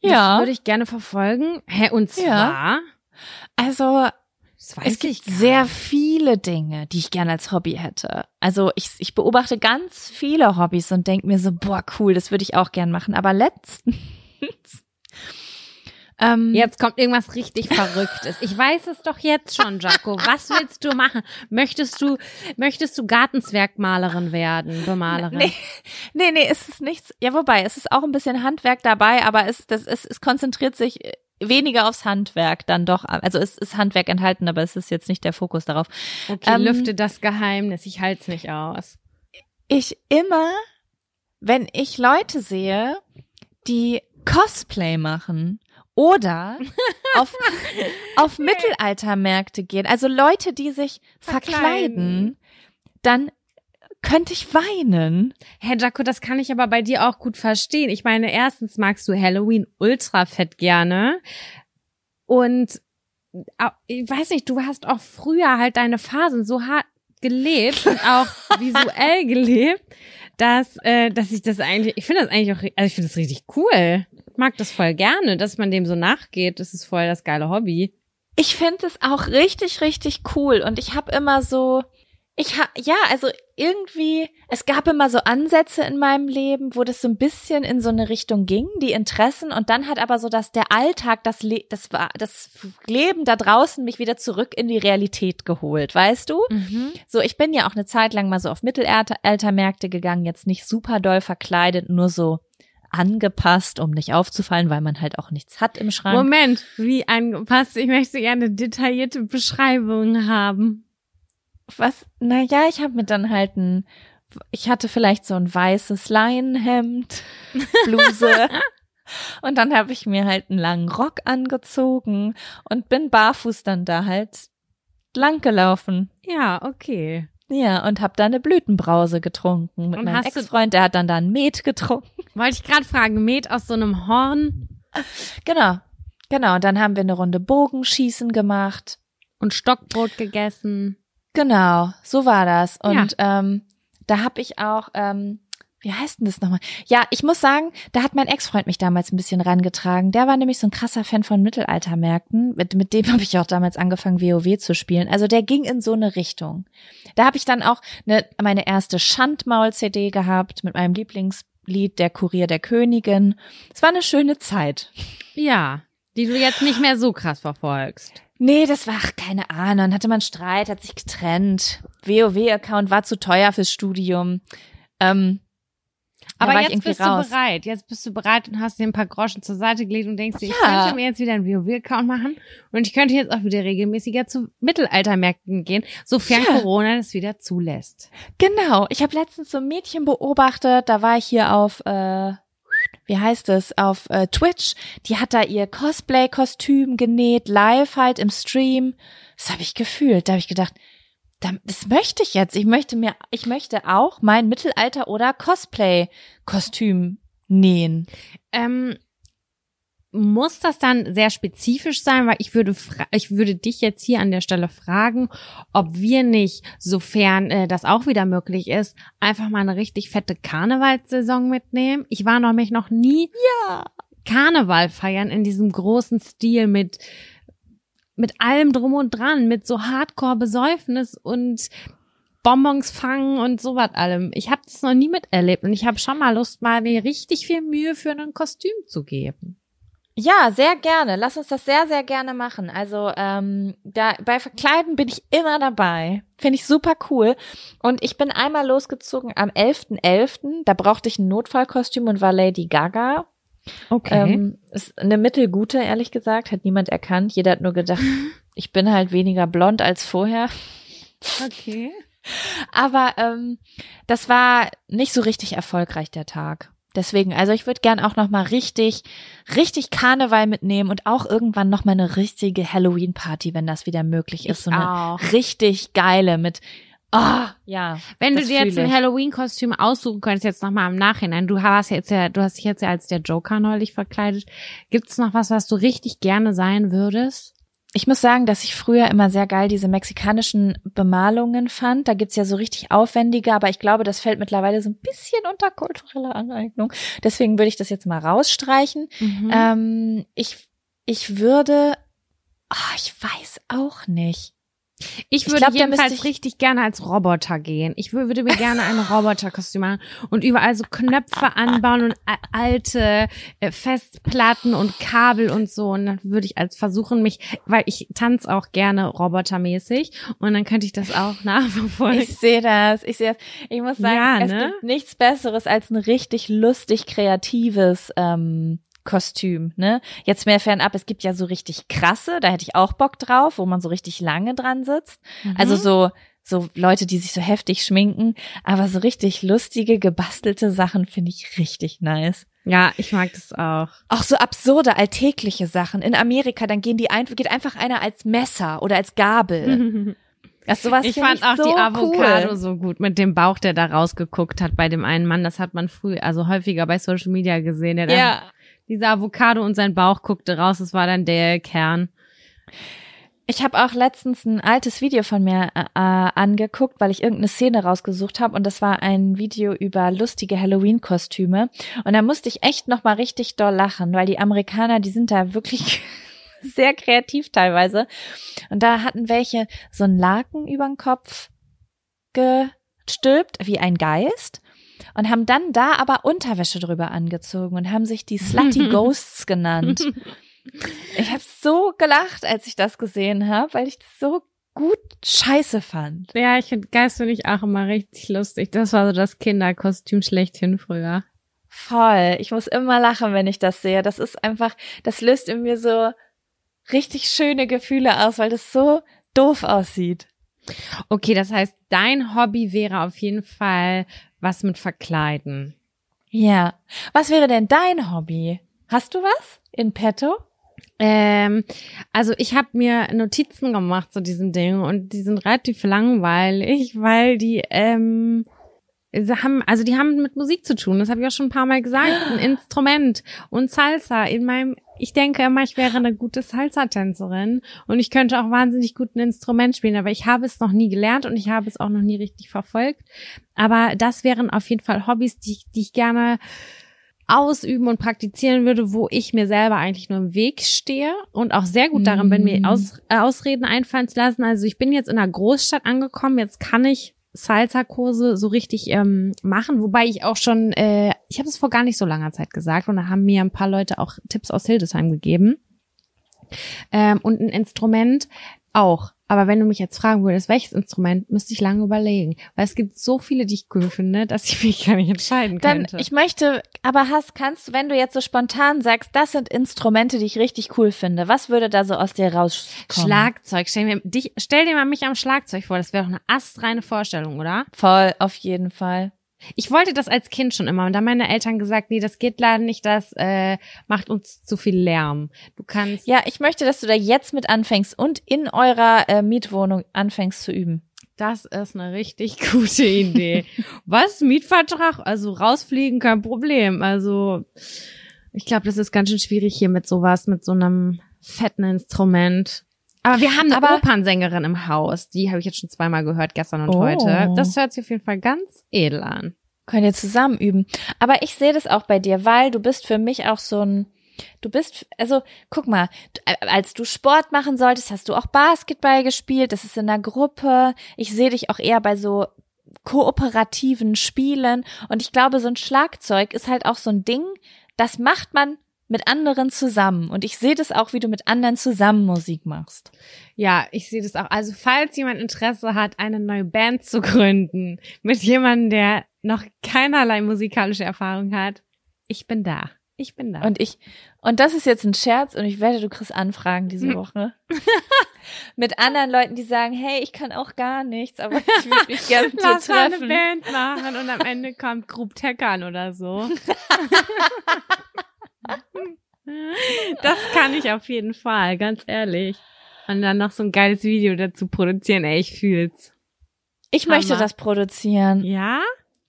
ja, das würde ich gerne verfolgen? Hä, und zwar? Ja. Also, es gibt sehr viele Dinge, die ich gerne als Hobby hätte. Also ich, ich beobachte ganz viele Hobbys und denke mir so, boah, cool, das würde ich auch gern machen. Aber letztens ähm, jetzt kommt irgendwas richtig Verrücktes. Ich weiß es doch jetzt schon, Jaco. Was willst du machen? Möchtest du, möchtest du Gartenzwergmalerin werden, Bemalerin? Nee, nee, nee, ist es nichts. Ja, wobei, es ist auch ein bisschen Handwerk dabei, aber es, das, es, es konzentriert sich weniger aufs Handwerk dann doch. Also es ist Handwerk enthalten, aber es ist jetzt nicht der Fokus darauf. Okay, ähm, lüfte das Geheimnis. Ich halte es nicht aus. Ich immer, wenn ich Leute sehe, die Cosplay machen oder auf, auf Mittelaltermärkte gehen. Also Leute, die sich verkleiden, verkleiden dann könnte ich weinen. Herr Jaco, das kann ich aber bei dir auch gut verstehen. Ich meine, erstens magst du Halloween ultra fett gerne. Und ich weiß nicht, du hast auch früher halt deine Phasen so hart gelebt und auch visuell gelebt, dass, äh, dass ich das eigentlich, ich finde das eigentlich auch, also ich finde das richtig cool mag das voll gerne, dass man dem so nachgeht. Das ist voll das geile Hobby. Ich finde es auch richtig, richtig cool. Und ich habe immer so, ich ha, ja, also irgendwie, es gab immer so Ansätze in meinem Leben, wo das so ein bisschen in so eine Richtung ging, die Interessen. Und dann hat aber so, dass der Alltag, das, Le das war, das Leben da draußen mich wieder zurück in die Realität geholt, weißt du? Mhm. So, ich bin ja auch eine Zeit lang mal so auf Mittelaltermärkte gegangen, jetzt nicht super doll verkleidet, nur so angepasst, um nicht aufzufallen, weil man halt auch nichts hat im Schrank. Moment, wie angepasst? Ich möchte gerne detaillierte Beschreibungen haben. Was? Naja, ich habe mir dann halt ein, ich hatte vielleicht so ein weißes Leinenhemd, Bluse. und dann habe ich mir halt einen langen Rock angezogen und bin barfuß dann da halt lang gelaufen. Ja, okay. Ja, und hab da eine Blütenbrause getrunken mit Und meinem Ex-Freund, der hat dann da ein Met getrunken. Wollte ich gerade fragen, Met aus so einem Horn Genau, genau. Und dann haben wir eine Runde Bogenschießen gemacht. und Stockbrot gegessen. Genau, so war das. Und ähm, da hab ich auch, ähm, wie heißt denn das nochmal? Ja, ich muss sagen, da hat mein Ex-Freund mich damals ein bisschen rangetragen. Der war nämlich so ein krasser Fan von Mittelaltermärkten. Mit, mit dem habe ich auch damals angefangen, WoW zu spielen. Also der ging in so eine Richtung. Da habe ich dann auch eine, meine erste Schandmaul-CD gehabt mit meinem Lieblingslied Der Kurier der Königin. Es war eine schöne Zeit. Ja, die du jetzt nicht mehr so krass verfolgst. Nee, das war ach, keine Ahnung. Dann hatte man Streit, hat sich getrennt. WoW-Account war zu teuer fürs Studium. Ähm, Aber ich jetzt bist raus. du bereit. Jetzt bist du bereit und hast dir ein paar Groschen zur Seite gelegt und denkst dir, ich Ja. könnte mir jetzt wieder einen WoW-Account machen und ich könnte jetzt auch wieder regelmäßiger zu Mittelaltermärkten gehen, sofern Ja. Corona das wieder zulässt. Genau. Ich habe letztens so ein Mädchen beobachtet. Da war ich hier auf, äh, wie heißt es, auf äh, Twitch. Die hat da ihr Cosplay-Kostüm genäht, live halt im Stream. Das habe ich gefühlt. Da habe ich gedacht, da- das möchte ich jetzt. Ich möchte mir, ich möchte auch mein Mittelalter- oder Cosplay-Kostüm nähen. Ähm, muss das dann sehr spezifisch sein, weil ich würde ich würde dich jetzt hier an der Stelle fragen, ob wir nicht, sofern äh, das auch wieder möglich ist, einfach mal eine richtig fette Karnevalssaison mitnehmen. Ich war nämlich noch nie Ja. Karneval feiern in diesem großen Stil mit mit allem drum und dran, mit so Hardcore Besäufnis und Bonbons fangen und sowas allem. Ich habe das noch nie miterlebt und ich habe schon mal Lust, mal mir richtig viel Mühe für ein Kostüm zu geben. Ja, sehr gerne. Lass uns das sehr, sehr gerne machen. Also ähm, da bei Verkleiden bin ich immer dabei. Finde ich super cool. Und ich bin einmal losgezogen am 11.11. Da brauchte ich ein Notfallkostüm und war Lady Gaga. Okay. Ähm, ist eine mittelgute, ehrlich gesagt. Hat niemand erkannt. Jeder hat nur gedacht, ich bin halt weniger blond als vorher. okay. Aber ähm, das war nicht so richtig erfolgreich, der Tag. Deswegen, also ich würde gern auch noch mal richtig, richtig Karneval mitnehmen und auch irgendwann noch mal eine richtige Halloween-Party, wenn das wieder möglich ist. Ich so eine auch. richtig geile mit, ah, ja. Wenn du dir jetzt ein. Halloween-Kostüm aussuchen könntest, jetzt nochmal im Nachhinein, du hast jetzt ja, du hast dich jetzt ja als der Joker neulich verkleidet. Gibt's noch was, was du richtig gerne sein würdest? Ich muss sagen, dass ich früher immer sehr geil diese mexikanischen Bemalungen fand. Da gibt's ja so richtig aufwendige, aber ich glaube, das fällt mittlerweile so ein bisschen unter kulturelle Aneignung. Deswegen würde ich das jetzt mal rausstreichen. Mhm. Ähm, ich, ich würde, ah, ich weiß auch nicht. Ich Ich würde glaub, da jedenfalls ich- richtig gerne als Roboter gehen. Ich wür- würde mir gerne ein Roboterkostüm machen und überall so Knöpfe anbauen und alte äh, Festplatten und Kabel und so. Und dann würde ich als versuchen mich, weil ich tanze auch gerne robotermäßig und dann könnte ich das auch nachverfolgen. Ich sehe das, ich sehe das. Ich muss sagen, Ja, es ne? gibt nichts Besseres als ein richtig lustig kreatives ähm, Kostüm, ne? Jetzt mehr fernab, es gibt ja so richtig krasse, da hätte ich auch Bock drauf, wo man so richtig lange dran sitzt. Mhm. Also so so Leute, die sich so heftig schminken, aber so richtig lustige, gebastelte Sachen finde ich richtig nice. ja, ich mag das auch. Auch so absurde, alltägliche Sachen. In Amerika, dann gehen die ein, geht einfach einer als Messer oder als Gabel. Das sowas Ich fand auch so die Avocado cool. so gut mit dem Bauch, der da rausgeguckt hat bei dem einen Mann. Das hat man früh, also häufiger bei Social Media gesehen. Der Ja. Dieser Avocado und sein Bauch guckte raus. Das war dann der Kern. Ich habe auch letztens ein altes Video von mir äh, äh, angeguckt, weil ich irgendeine Szene rausgesucht habe und das war ein Video über lustige Halloween-Kostüme und da musste ich echt noch mal richtig doll lachen, weil die Amerikaner, die sind da wirklich sehr kreativ teilweise und da hatten welche so einen Laken über den Kopf gestülpt wie ein Geist und haben dann da aber Unterwäsche drüber angezogen und haben sich die Slutty Ghosts genannt. Ich habe so gelacht, als ich das gesehen habe, weil ich das so gut scheiße fand. Ja, ich finde Geist finde ich auch immer richtig lustig. Das war so das Kinderkostüm schlechthin früher. Voll. Ich muss immer lachen, wenn ich das sehe. Das ist einfach, das löst in mir so richtig schöne Gefühle aus, weil das so doof aussieht. Okay, das heißt, dein Hobby wäre auf jeden Fall was mit Verkleiden. Ja. Was wäre denn dein Hobby? Hast du was in petto? Ähm, also ich habe mir Notizen gemacht zu diesen Dingen und die sind relativ langweilig, weil die ähm, sie haben, also die haben mit Musik zu tun. Das habe ich auch schon ein paar Mal gesagt. Ein Instrument und Salsa. In meinem, ich denke immer, ich wäre eine gute Salsa-Tänzerin und ich könnte auch wahnsinnig gut ein Instrument spielen, aber ich habe es noch nie gelernt und ich habe es auch noch nie richtig verfolgt. Aber das wären auf jeden Fall Hobbys, die, die ich gerne ausüben und praktizieren würde, wo ich mir selber eigentlich nur im Weg stehe und auch sehr gut darin bin, mir Mm. Aus, äh, Ausreden einfallen zu lassen. Also ich bin jetzt in einer Großstadt angekommen, jetzt kann ich Salsa-Kurse so richtig ähm, machen, wobei ich auch schon, äh, ich habe es vor gar nicht so langer Zeit gesagt und da haben mir ein paar Leute auch Tipps aus Hildesheim gegeben. Ähm, und ein Instrument auch. Aber wenn du mich jetzt fragen würdest, welches Instrument, müsste ich lange überlegen. Weil es gibt so viele, die ich cool finde, dass ich mich gar nicht entscheiden Dann, könnte. ich möchte, aber hast, kannst du, wenn du jetzt so spontan sagst, das sind Instrumente, die ich richtig cool finde, was würde da so aus dir rauskommen? Schlagzeug. Stell, mir, dich, stell dir mal mich am Schlagzeug vor. Das wäre doch eine astreine Vorstellung, oder? Voll, auf jeden Fall. Ich wollte das als Kind schon immer und da haben meine Eltern gesagt, nee, das geht leider nicht, das äh, macht uns zu viel Lärm. Du kannst. Ja, ich möchte, dass du da jetzt mit anfängst und in eurer äh, Mietwohnung anfängst zu üben. Das ist eine richtig gute Idee. Was? Mietvertrag? Also rausfliegen, kein Problem. Also ich glaube, das ist ganz schön schwierig hier mit sowas, mit so einem fetten Instrument. Aber wir haben eine Aber- Opernsängerin im Haus. Die habe ich jetzt schon zweimal gehört, gestern und Oh. heute. Das hört sich auf jeden Fall ganz edel an. Könnt ihr zusammen üben. Aber ich sehe das auch bei dir, weil du bist für mich auch so ein, du bist, also guck mal, äh, als du Sport machen solltest, hast du auch Basketball gespielt, das ist in einer Gruppe. Ich sehe dich auch eher bei so kooperativen Spielen. Und ich glaube, so ein Schlagzeug ist halt auch so ein Ding, das macht man mit anderen zusammen. Und ich sehe das auch, wie du mit anderen zusammen Musik machst. Ja, ich sehe das auch. Also falls jemand Interesse hat, eine neue Band zu gründen mit jemandem, der noch keinerlei musikalische Erfahrung hat, ich bin da. Ich bin da. Und ich, und das ist jetzt ein Scherz und ich wette, du kriegst Anfragen diese Woche. mit anderen Leuten, die sagen, hey, ich kann auch gar nichts, aber ich würde mich gerne mit dir Lass mal eine treffen. Band machen und am Ende kommt Grub Teckern oder so. das kann ich auf jeden Fall, ganz ehrlich. Und dann noch so ein geiles Video dazu produzieren, ey, ich fühl's. Ich möchte Hammer. das produzieren. Ja?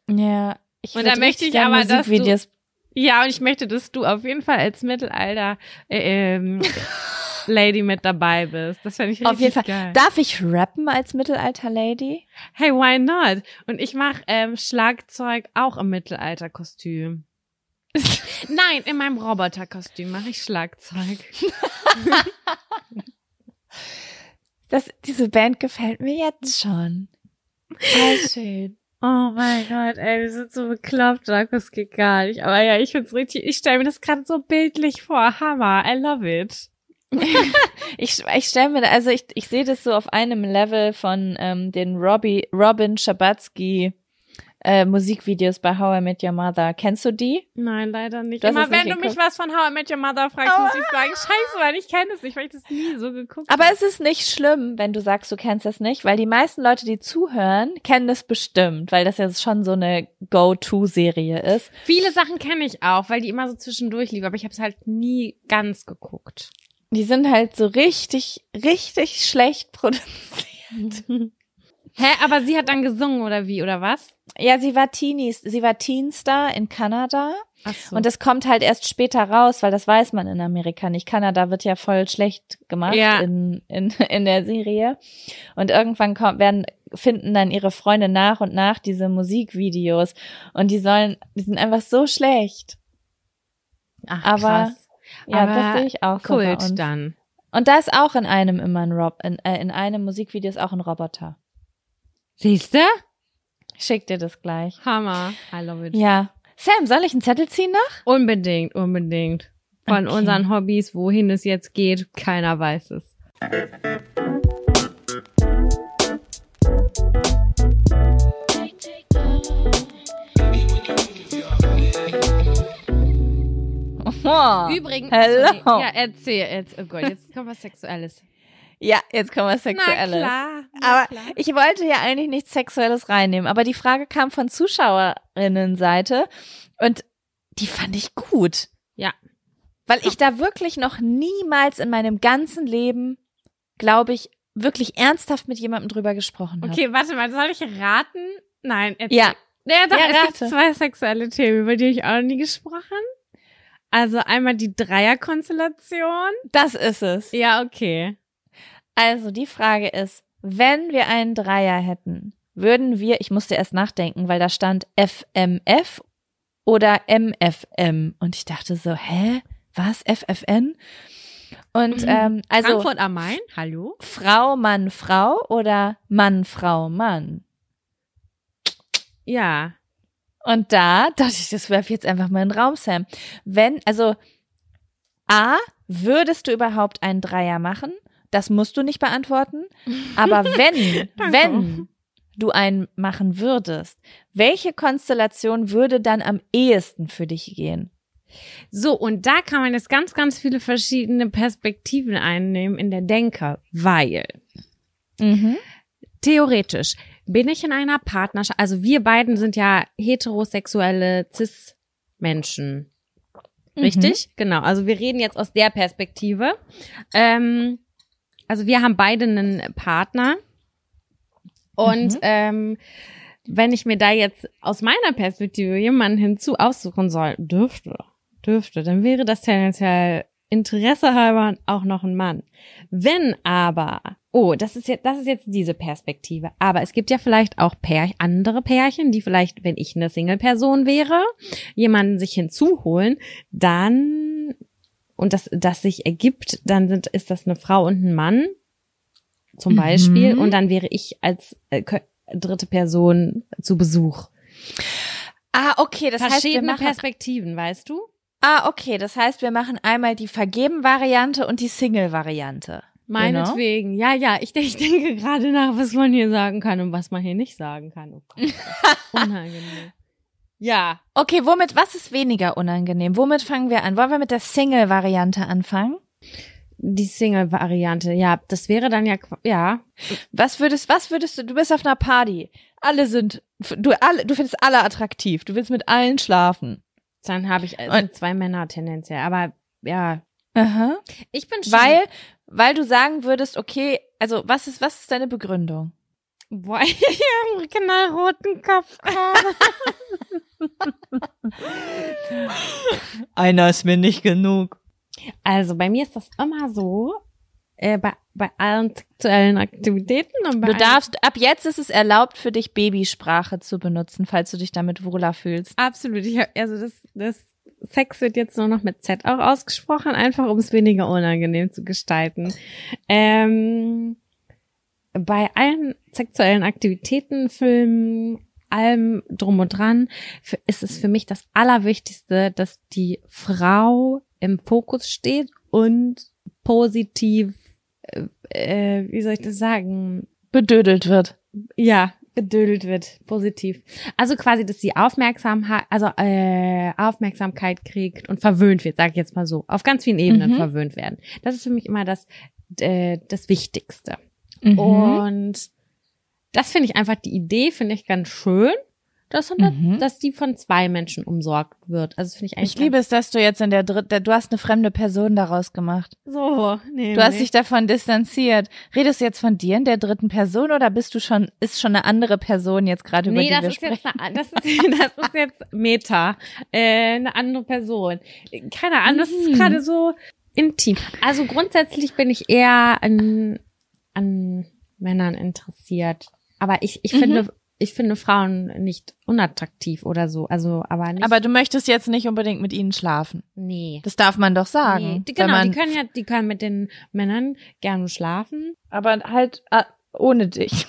Ja. Ich Und dann möchte ich aber, dass du-. Ja, und ich möchte, dass du auf jeden Fall als Mittelalter äh, ähm, Lady mit dabei bist. Das fände ich richtig Auf jeden Fall. geil. Darf ich rappen als Mittelalter-Lady? hey, why not? Und ich mache ähm, Schlagzeug auch im Mittelalterkostüm. Nein, in meinem Roboterkostüm mache ich Schlagzeug. Das, diese Band gefällt mir jetzt schon. Voll schön. Oh mein Gott, ey, wir sind so bekloppt, Markus geht gar nicht. Aber ja, ich find's richtig, ich stelle mir das gerade so bildlich vor. Hammer, I love it. Ich, ich stelle mir, also ich, ich sehe das so auf einem Level von ähm, den Robbie, Robin Schabatsky äh, Musikvideos bei How I Met Your Mother. Kennst du die? Nein, leider nicht. Du Immer es nicht wenn du mich was von How I Met Your Mother fragst, muss ich sagen, scheiße, weil ich kenne es nicht, weil ich das nie so geguckt Aber habe. es ist nicht schlimm, wenn du sagst, du kennst das nicht, weil die meisten Leute, die zuhören, kennen das bestimmt, weil das ja schon so eine Go-To-Serie ist. Viele Sachen kenne ich auch, weil die immer so zwischendurch liefen, aber ich habe es halt nie ganz geguckt. Die sind halt so richtig, richtig schlecht produziert. Hä, aber sie hat dann gesungen oder wie oder was? Ja, sie war Teenies, sie war Teenstar in Kanada. Ach so. Und das kommt halt erst später raus, weil das weiß man in Amerika nicht. Kanada wird ja voll schlecht gemacht Ja. in, in, in der Serie. Und irgendwann kommt, werden, finden dann ihre Freunde nach und nach diese Musikvideos. Und die sollen, die sind einfach so schlecht. Ach, aber- krass. Ja, Aber das sehe ich auch so. Kult dann. Und da ist auch in einem immer ein Rob, in, äh, in einem Musikvideo ist auch ein Roboter. Siehst du? Schick dir das gleich. Hammer. I love it. Ja. Sam, soll ich einen Zettel ziehen noch? Unbedingt, unbedingt. Von Okay. unseren Hobbys, wohin es jetzt geht, keiner weiß es. Oh. Übrigens, Hello. ja, erzähl jetzt. Oh Gott, jetzt kommt was Sexuelles. Ja, jetzt kommen wir Sexuelles. Na klar. na Aber klar. ich wollte ja eigentlich nichts Sexuelles reinnehmen, aber die Frage kam von Zuschauerinnenseite und die fand ich gut. Ja. Weil ich da wirklich noch niemals in meinem ganzen Leben, glaube ich, wirklich ernsthaft mit jemandem drüber gesprochen habe. Okay, warte mal, soll ich raten? Nein, erzähl. Ja. Ja, doch, Ja, es gibt zwei sexuelle Themen, über die ich auch noch nie gesprochen. Also einmal die Dreierkonstellation. Das ist es. Ja, okay. Also die Frage ist, wenn wir einen Dreier hätten, würden wir, ich musste erst nachdenken, weil da stand FMF oder MFM. Und ich dachte so, hä? Was? FFN? Und Mhm. ähm, also Frankfurt am Main, hallo? Frau, Mann, Frau oder Mann, Frau, Mann? Ja. Und da dachte ich, das werfe ich jetzt einfach mal in den Raum, Sam. Wenn, also A, würdest du überhaupt einen Dreier machen? Das musst du nicht beantworten. Aber wenn, wenn du einen machen würdest, welche Konstellation würde dann am ehesten für dich gehen? So, und da kann man jetzt ganz, ganz viele verschiedene Perspektiven einnehmen in der Denke, weil Mhm. theoretisch bin ich in einer Partnerschaft, also wir beiden sind ja heterosexuelle Cis-Menschen. Richtig? Genau. Also wir reden jetzt aus der Perspektive. Ähm, also wir haben beide einen Partner. Und Mhm. ähm, wenn ich mir da jetzt aus meiner Perspektive jemanden hinzu aussuchen soll, dürfte, dürfte, dann wäre das tendenziell Interesse halber auch noch ein Mann. Wenn aber, oh, das ist jetzt, das ist jetzt diese Perspektive. Aber es gibt ja vielleicht auch Pär, andere Pärchen, die vielleicht, wenn ich eine Single-Person wäre, jemanden sich hinzuholen, dann und das, das sich ergibt, dann sind, ist das eine Frau und ein Mann zum Mhm. Beispiel und dann wäre ich als äh, dritte Person zu Besuch. Ah, okay, das heißt, wir Verschiedene machen, Perspektiven, weißt du? ah, okay, das heißt, wir machen einmal die Vergeben-Variante und die Single-Variante. Meinetwegen. Ja, ja, ich, ich denke gerade nach, was man hier sagen kann und was man hier nicht sagen kann. Oh Gott, unangenehm. Ja. Okay, womit, was ist weniger unangenehm? Womit fangen wir an? Wollen wir mit der Single-Variante anfangen? Die Single-Variante, ja, das wäre dann ja, ja. Was würdest, was würdest du, du bist auf einer Party. Alle sind, du, alle, du findest alle attraktiv. Du willst mit allen schlafen. Dann habe ich, Und- sind zwei Männer tendenziell, aber ja. Aha. Ich bin schon. Weil, weil du sagen würdest, okay, also was ist, was ist deine Begründung? Boah, ich habe einen knallroten Kopf. Einer ist mir nicht genug. Also bei mir ist das immer so, äh, bei, bei allen sexuellen Aktivitäten und bei Du darfst, ab jetzt ist es erlaubt für dich, Babysprache zu benutzen, falls du dich damit wohler fühlst. Absolut. Ich hab, also das, das Sex wird jetzt nur noch mit Z auch ausgesprochen, einfach um es weniger unangenehm zu gestalten. Ähm, bei allen sexuellen Aktivitäten, Filmen, allem drum und dran, ist es für mich das Allerwichtigste, dass die Frau im Fokus steht und positiv, äh, äh, wie soll ich das sagen, Bedödelt wird. ja, gedödelt wird, positiv. Also quasi, dass sie Aufmerksamkeit, also äh, Aufmerksamkeit kriegt und verwöhnt wird, sag ich jetzt mal so. Auf ganz vielen Ebenen Mhm. verwöhnt werden. Das ist für mich immer das, äh, das Wichtigste. Mhm. Und das finde ich einfach, die Idee finde ich ganz schön, dass, Mhm. dass die von zwei Menschen umsorgt wird. Also das finde ich eigentlich Ich liebe es, dass du jetzt in der dritten, du hast eine fremde Person daraus gemacht. so. Nee, Du hast dich davon distanziert. Redest du jetzt von dir in der dritten Person oder bist du schon, ist schon eine andere Person jetzt gerade über Nee, die das wir ist, sprechen? jetzt eine, das, ist, das ist jetzt Meta, äh, eine andere Person. Keine Ahnung, das ist Mhm. gerade so intim. Also grundsätzlich bin ich eher an, an Männern interessiert. Aber ich, ich Mhm. finde, ich finde Frauen nicht unattraktiv oder so. Also, aber nicht. Aber du möchtest jetzt nicht unbedingt mit ihnen schlafen. nee. Das darf man doch sagen. nee. Die, genau, die können ja, die können mit den Männern gerne schlafen. aber halt äh, ohne dich.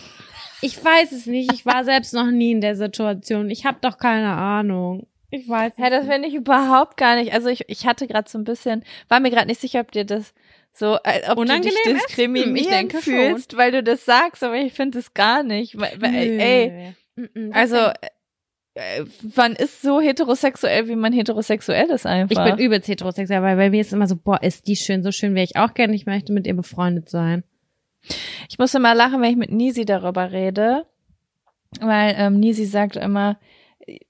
Ich weiß es nicht. Ich war selbst noch nie in der Situation. Ich habe doch keine Ahnung. Ich weiß. Ja, das finde ich überhaupt gar nicht. Also ich, ich hatte gerade so ein bisschen, war mir gerade nicht sicher, ob dir das so, äh, ob Unangenehm du dich diskriminiert Ich schon. fühlst, weil du das sagst, aber ich finde es gar nicht. Weil, weil, ey, also find- äh, man ist so heterosexuell, wie man heterosexuell ist ich einfach. bin übelst heterosexuell, weil bei mir ist immer so, boah, ist die schön, so schön wäre ich auch gerne, ich möchte mit ihr befreundet sein. Ich muss immer lachen, wenn ich mit Nisi darüber rede, weil ähm, Nisi sagt immer,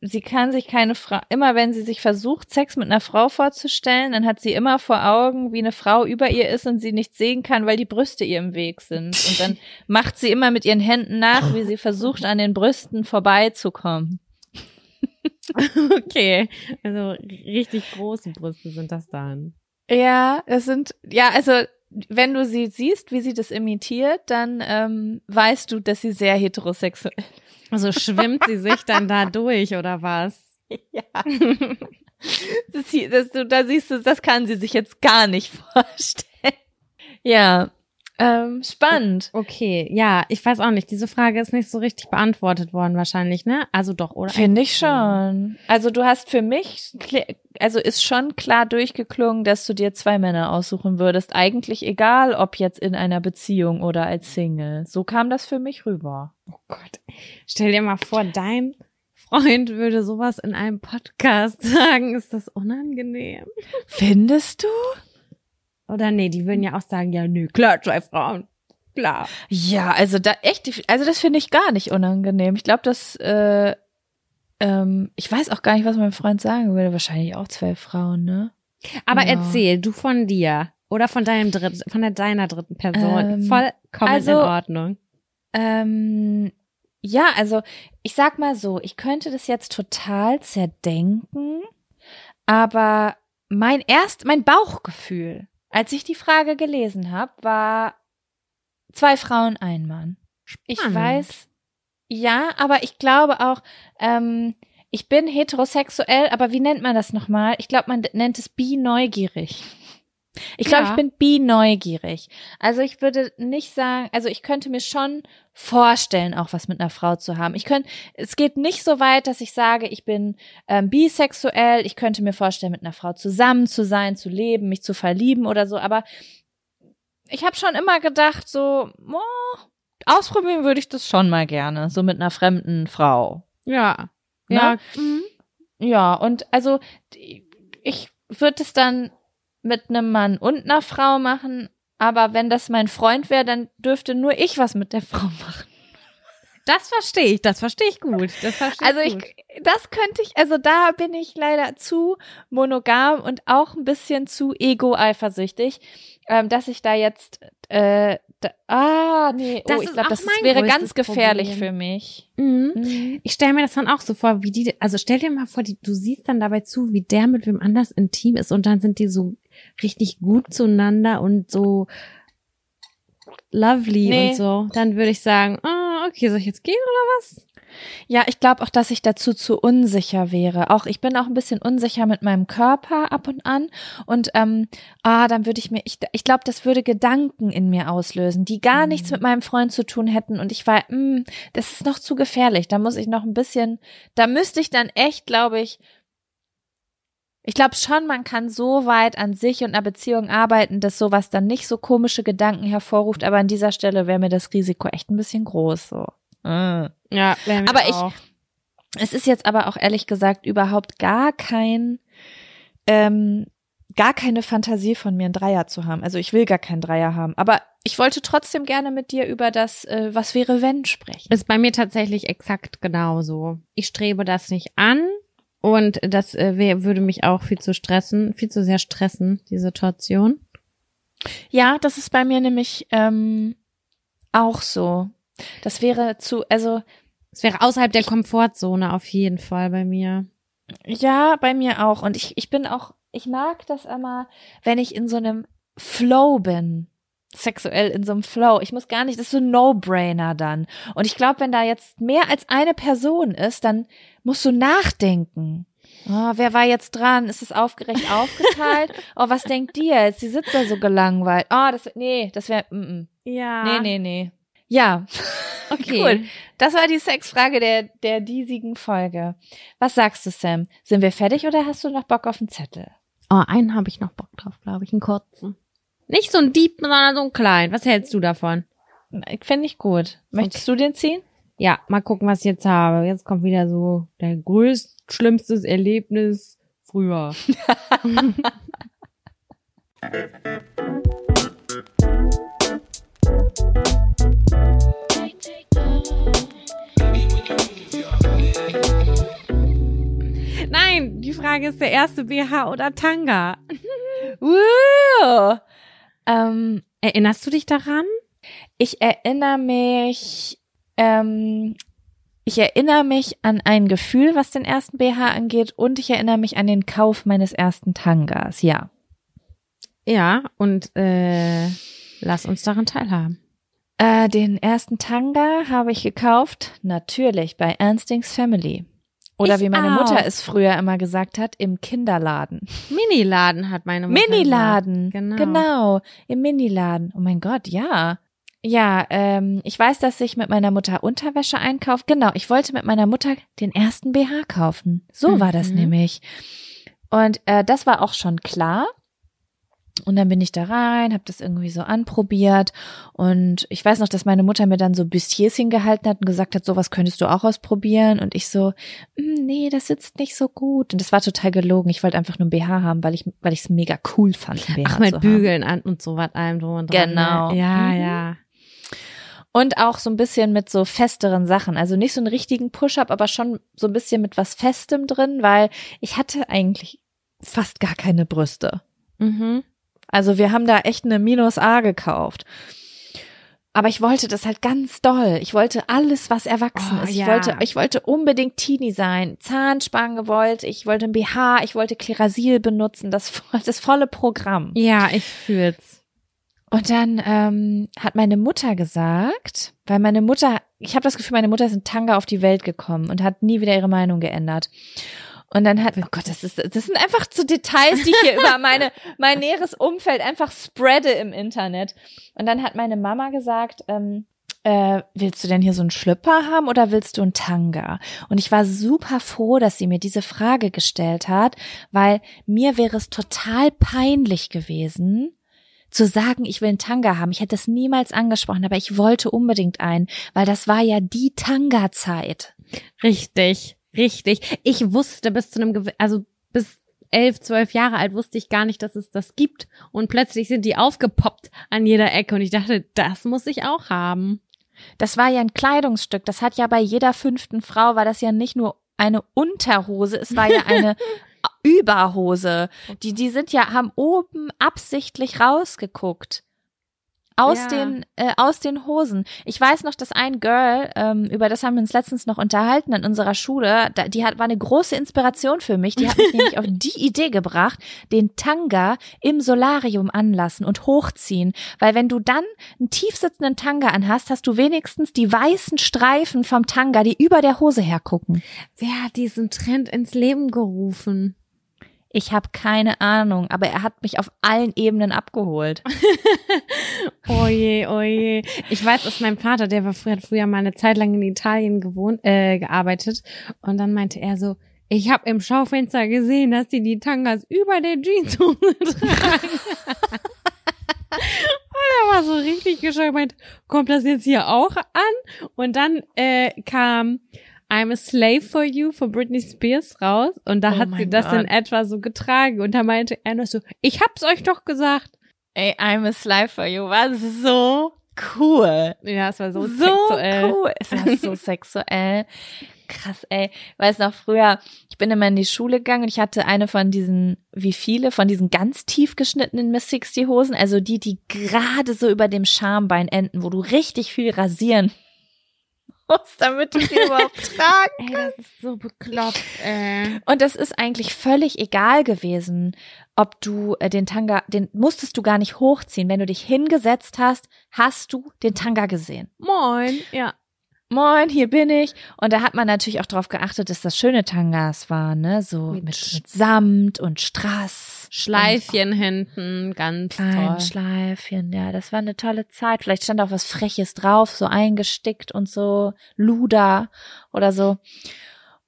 sie kann sich keine Frau, immer wenn sie sich versucht, Sex mit einer Frau vorzustellen, dann hat sie immer vor Augen, wie eine Frau über ihr ist und sie nicht sehen kann, weil die Brüste ihr im Weg sind. Und dann macht sie immer mit ihren Händen nach, wie sie versucht, an den Brüsten vorbeizukommen. okay, also richtig große Brüste sind das dann. Ja, es sind, ja, also wenn du sie siehst, wie sie das imitiert, dann ähm, weißt du, dass sie sehr heterosexuell ist. Also schwimmt sie sich dann da durch oder was? Ja. Das, das, da siehst du, das kann sie sich jetzt gar nicht vorstellen. Ja, ähm, spannend. Okay, ja, ich weiß auch nicht. Diese Frage ist nicht so richtig beantwortet worden wahrscheinlich, ne? Also doch, oder? Finde ich schon. Also du hast für mich, also ist schon klar durchgeklungen, dass du dir zwei Männer aussuchen würdest. Eigentlich egal, ob jetzt in einer Beziehung oder als Single. So kam das für mich rüber. Oh Gott. Stell dir mal vor, dein Freund würde sowas in einem Podcast sagen. Ist das unangenehm? Findest du? Oder nee, die würden ja auch sagen, ja, nö, klar, zwei Frauen. Klar. Ja, also da echt, also das finde ich gar nicht unangenehm. Ich glaube, dass, äh, ähm, ich weiß auch gar nicht, was mein Freund sagen würde. Wahrscheinlich auch zwei Frauen, ne? Aber ja. erzähl, du von dir oder von deinem dritten, von der, deiner dritten Person. Ähm, Vollkommen also, in Ordnung. Ähm, ja, also ich sag mal so, ich könnte das jetzt total zerdenken, aber mein erst, mein Bauchgefühl als ich die Frage gelesen habe, war zwei Frauen, ein Mann. Spannend. Ich weiß, ja, aber ich glaube auch, ähm, ich bin heterosexuell, aber wie nennt man das nochmal? Ich glaube, man nennt es bi-neugierig. Ich glaube, ja. ich bin bi-neugierig. Also ich würde nicht sagen, also ich könnte mir schon vorstellen, auch was mit einer Frau zu haben. Ich könnte, es geht nicht so weit, dass ich sage, ich bin ähm, bisexuell. Ich könnte mir vorstellen, mit einer Frau zusammen zu sein, zu leben, mich zu verlieben oder so. Aber ich habe schon immer gedacht, so oh, ausprobieren würde ich das schon mal gerne, so mit einer fremden Frau. Ja, ne? ja, mhm. ja. Und also ich würde es dann mit einem Mann und einer Frau machen, aber wenn das mein Freund wäre, dann dürfte nur ich was mit der Frau machen. Das verstehe ich, das verstehe ich gut. Das verstehe also ich, gut. das könnte ich, also da bin ich leider zu monogam und auch ein bisschen zu ego-eifersüchtig, ähm, dass ich da jetzt, äh, da, ah, nee, das oh, ich glaube, das wäre ganz gefährlich Problem. für mich. Mhm. Mhm. Ich stelle mir das dann auch so vor, wie die, also stell dir mal vor, die, du siehst dann dabei zu, wie der mit wem anders intim ist und dann sind die so richtig gut zueinander und so lovely nee. und so, dann würde ich sagen, oh, okay, soll ich jetzt gehen oder was? Ja, ich glaube auch, dass ich dazu zu unsicher wäre. Auch ich bin auch ein bisschen unsicher mit meinem Körper ab und an. Und ähm, ah, dann würde ich mir, ich, ich glaube, das würde Gedanken in mir auslösen, die gar mhm. nichts mit meinem Freund zu tun hätten. Und ich war, mh, hm, das ist noch zu gefährlich. Da muss ich noch ein bisschen, da müsste ich dann echt, glaube ich, ich glaube schon, man kann so weit an sich und einer Beziehung arbeiten, dass sowas dann nicht so komische Gedanken hervorruft, aber an dieser Stelle wäre mir das Risiko echt ein bisschen groß so. Mhm. Ja, aber ich, es ist jetzt aber auch ehrlich gesagt überhaupt gar kein, ähm, gar keine Fantasie von mir, einen Dreier zu haben. Also ich will gar keinen Dreier haben. Aber ich wollte trotzdem gerne mit dir über das, äh, was wäre wenn sprechen. Ist bei mir tatsächlich exakt genauso. Ich strebe das nicht an und das äh, wär, würde mich auch viel zu stressen, viel zu sehr stressen, die Situation. Ja, das ist bei mir nämlich ähm, auch so. Das wäre zu, also. Es wäre außerhalb der Komfortzone auf jeden Fall bei mir. Ja, bei mir auch. Und ich, ich bin auch, ich mag das immer, wenn ich in so einem Flow bin sexuell in so einem Flow. Ich muss gar nicht, das ist so ein No-Brainer dann. Und ich glaube, wenn da jetzt mehr als eine Person ist, dann musst du nachdenken. Oh, wer war jetzt dran? Ist es aufgerecht aufgeteilt? oh, was denkt die jetzt? Sie sitzt da so gelangweilt. Oh, das, nee, das wäre, mm, mm. Ja. Nee, nee, nee. Ja. Okay. cool. Das war die Sexfrage der, der diesigen Folge. Was sagst du, Sam? Sind wir fertig oder hast du noch Bock auf einen Zettel? Oh, einen habe ich noch Bock drauf, glaube ich, einen kurzen. Nicht so ein Dieb, sondern so ein klein. Was hältst du davon? Finde ich gut. Möchtest okay. du den ziehen? Ja, mal gucken, was ich jetzt habe. Jetzt kommt wieder so der größte, schlimmstes Erlebnis früher. Frage ist der erste BH oder Tanga? Woo! Ähm, Erinnerst du dich daran? ich erinnere mich, ähm, ich erinnere mich an ein Gefühl, was den ersten BH angeht, und ich erinnere mich an den Kauf meines ersten Tangas. Ja. Ja, und äh, lass uns daran teilhaben. Äh, den ersten Tanga habe ich gekauft, natürlich bei Ernstings Family. Oder Ich wie meine auch. Mutter es früher immer gesagt hat, im Kinderladen. Miniladen hat meine Mutter Miniladen. Genau. Genau, im Miniladen. Oh mein Gott, ja. Ja, ähm, ich weiß, dass ich mit meiner Mutter Unterwäsche einkaufe. Genau, ich wollte mit meiner Mutter den ersten BH kaufen. So war das Mhm. nämlich. Und äh, das war auch schon klar. Und dann bin ich da rein, habe das irgendwie so anprobiert. Und ich weiß noch, dass meine Mutter mir dann so Bustiers hingehalten hat und gesagt hat, sowas könntest du auch ausprobieren. Und ich so, "Mm, nee, das sitzt nicht so gut. Und das war total gelogen. Ich wollte einfach nur ein BH haben, weil ich weil ich es mega cool fand, Ach, mit haben. Bügeln an und so was allem drum und dran. Genau. Ne? Ja, Mhm. ja. Und auch so ein bisschen mit so festeren Sachen. Also nicht so einen richtigen Push-up, aber schon so ein bisschen mit was Festem drin, weil ich hatte eigentlich fast gar keine Brüste. Mhm. Also wir haben da echt eine Minus A gekauft. Aber ich wollte das halt ganz doll. Ich wollte alles, was erwachsen Oh, ist. Ich ja. wollte, ich wollte unbedingt Teenie sein. Zahnspange wollte ich, wollte ein BH, ich wollte Klerasil benutzen, das, das volle Programm. Ja, ich fühl's. Und dann ähm, hat meine Mutter gesagt, weil meine Mutter, ich habe das Gefühl, meine Mutter ist in Tanga auf die Welt gekommen und hat nie wieder ihre Meinung geändert. Und dann hat, oh Gott, das ist, das sind einfach so Details, die ich hier über meine, mein näheres Umfeld einfach spreade im Internet. Und dann hat meine Mama gesagt, ähm, äh, willst du denn hier so einen Schlüpper haben oder willst du einen Tanga? Und ich war super froh, dass sie mir diese Frage gestellt hat, weil mir wäre es total peinlich gewesen, zu sagen, ich will einen Tanga haben. Ich hätte es niemals angesprochen, aber ich wollte unbedingt einen, weil das war ja die Tanga-Zeit. Richtig, richtig. Ich wusste bis zu einem, also bis elf, zwölf Jahre alt wusste ich gar nicht, dass es das gibt. Und plötzlich sind die aufgepoppt an jeder Ecke und ich dachte, das muss ich auch haben. Das war ja ein Kleidungsstück. Das hat ja bei jeder fünften Frau war das ja nicht nur eine Unterhose, es war ja eine Überhose. Die, die sind ja, haben oben absichtlich rausgeguckt. Aus Ja. den, äh, aus den Hosen. Ich weiß noch, dass ein Girl, ähm, über das haben wir uns letztens noch unterhalten in unserer Schule, da, die hat, war eine große Inspiration für mich. Die hat mich nämlich auf die Idee gebracht, den Tanga im Solarium anlassen und hochziehen. Weil wenn du dann einen tiefsitzenden Tanga anhast, hast du wenigstens die weißen Streifen vom Tanga, die über der Hose hergucken. Wer hat diesen Trend ins Leben gerufen? Ich habe keine Ahnung, aber er hat mich auf allen Ebenen abgeholt. Oje, oje. Ich weiß, dass mein Vater, der war früher, hat früher mal eine Zeit lang in Italien gewohnt, äh, gearbeitet. Und dann meinte er so, ich habe im Schaufenster gesehen, dass die die Tangas über der Jeanshose tragen. Und er war so richtig geschockt, meinte, kommt das jetzt hier auch an? Und dann äh, kam I'm a Slave for You von Britney Spears raus und da Oh hat sie das Gott. in etwa so getragen und da meinte er noch so, ich hab's euch doch gesagt. Ey, I'm a slave for you war so cool. Ja, es war so, so sexuell. cool. Es war so sexuell. Krass, ey. Weiß noch früher, ich bin immer in die Schule gegangen und ich hatte eine von diesen, wie viele, von diesen ganz tief geschnittenen Miss 60 Hosen, also die, die gerade so über dem Schambein enden, wo du richtig viel rasieren musst, damit du die überhaupt tragen Ey, das ist so bekloppt, ey. Und es ist eigentlich völlig egal gewesen, ob du äh, den Tanga, den musstest du gar nicht hochziehen. Wenn du dich hingesetzt hast, hast du den Tanga gesehen. Moin, ja. Moin, hier bin ich. Und da hat man natürlich auch darauf geachtet, dass das schöne Tangas waren, ne? So Mit mit, Samt und Strass. Schleifchen hinten, ganz Und kleinen toll. Schleifchen, ja, das war eine tolle Zeit. Vielleicht stand auch was Freches drauf, so eingestickt und so, Luda oder so.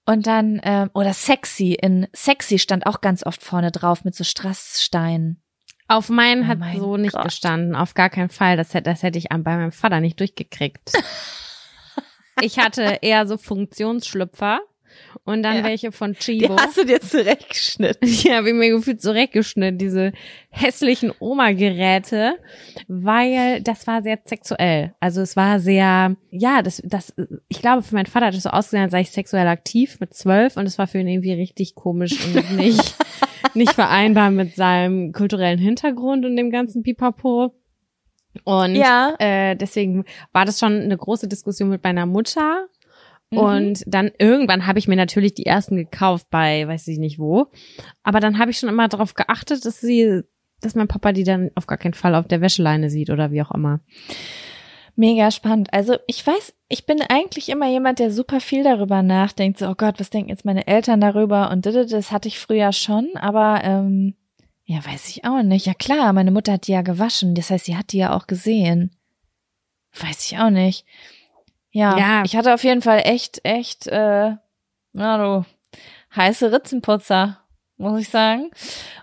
Und dann, ähm, oder sexy, in sexy stand auch ganz oft vorne drauf mit so Strasssteinen. Auf meinen Oh hat mein so nicht Gott. gestanden, auf gar keinen Fall. Das hätte, das hätte ich bei meinem Vater nicht durchgekriegt. ich hatte eher so Funktionsschlüpfer und dann Ja. welche von Die Chibo. hast du dir zurechtgeschnitten. Die habe ich mir gefühlt zurechtgeschnitten, diese hässlichen Oma-Geräte, weil das war sehr sexuell. Also es war sehr, ja, das, das, ich glaube, für meinen Vater hat es so ausgesehen, als sei ich sexuell aktiv mit zwölf und es war für ihn irgendwie richtig komisch und nicht, nicht vereinbar mit seinem kulturellen Hintergrund und dem ganzen Pipapo. Und Ja. äh, deswegen war das schon eine große Diskussion mit meiner Mutter. Mhm. Und dann irgendwann habe ich mir natürlich die ersten gekauft bei, weiß ich nicht wo. Aber dann habe ich schon immer darauf geachtet, dass sie, dass mein Papa die dann auf gar keinen Fall auf der Wäscheleine sieht oder wie auch immer. Mega spannend. Also ich weiß, ich bin eigentlich immer jemand, der super viel darüber nachdenkt. So, oh Gott, was denken jetzt meine Eltern darüber? Und das, das hatte ich früher schon, aber ähm, ja, weiß ich auch nicht. Ja klar, meine Mutter hat die ja gewaschen. Das heißt, sie hat die ja auch gesehen. Weiß ich auch nicht. Ja, Ja. ich hatte auf jeden Fall echt, echt, äh, na du, heiße Ritzenputzer, muss ich sagen.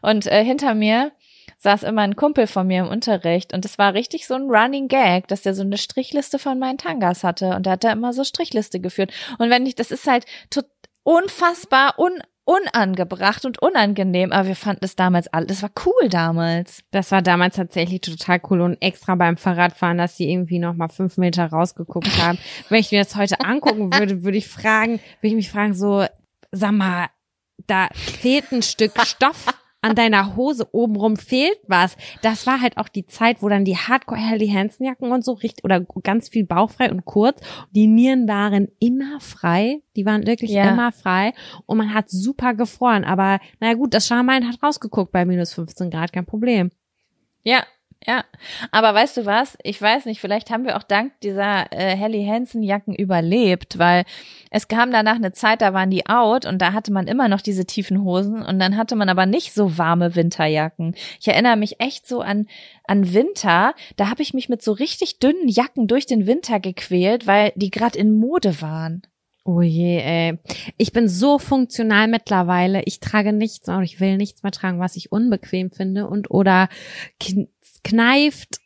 Und äh, hinter mir saß immer ein Kumpel von mir im Unterricht und es war richtig so ein Running Gag, dass der so eine Strichliste von meinen Tangas hatte und da hat er immer so Strichliste geführt. Und wenn ich, das ist halt tot, unfassbar un, unangebracht und unangenehm, aber wir fanden es damals alles, das war cool damals. Das war damals tatsächlich total cool und extra beim Fahrradfahren, dass sie irgendwie noch mal fünf Meter rausgeguckt haben. Wenn ich mir das heute angucken würde, würde ich fragen, würde ich mich fragen so, sag mal, da fehlt ein Stück Stoff an deiner Hose obenrum fehlt was. Das war halt auch die Zeit, wo dann die Hardcore Helly Hansen Jacken und so richtig oder ganz viel bauchfrei und kurz. Die Nieren waren immer frei. Die waren wirklich Ja. immer frei und man hat super gefroren. Aber naja gut, das Schambein hat rausgeguckt bei minus 15 Grad, kein Problem. Ja, ja. Aber weißt du was? Ich weiß nicht, vielleicht haben wir auch dank dieser äh, Helly Hansen Jacken überlebt, weil es kam danach eine Zeit, da waren die out und da hatte man immer noch diese tiefen Hosen und dann hatte man aber nicht so warme Winterjacken. Ich erinnere mich echt so an an Winter, da habe ich mich mit so richtig dünnen Jacken durch den Winter gequält, weil die gerade in Mode waren. Oh je, ey. Ich bin so funktional mittlerweile. Ich trage nichts und ich will nichts mehr tragen, was ich unbequem finde und oder kneift,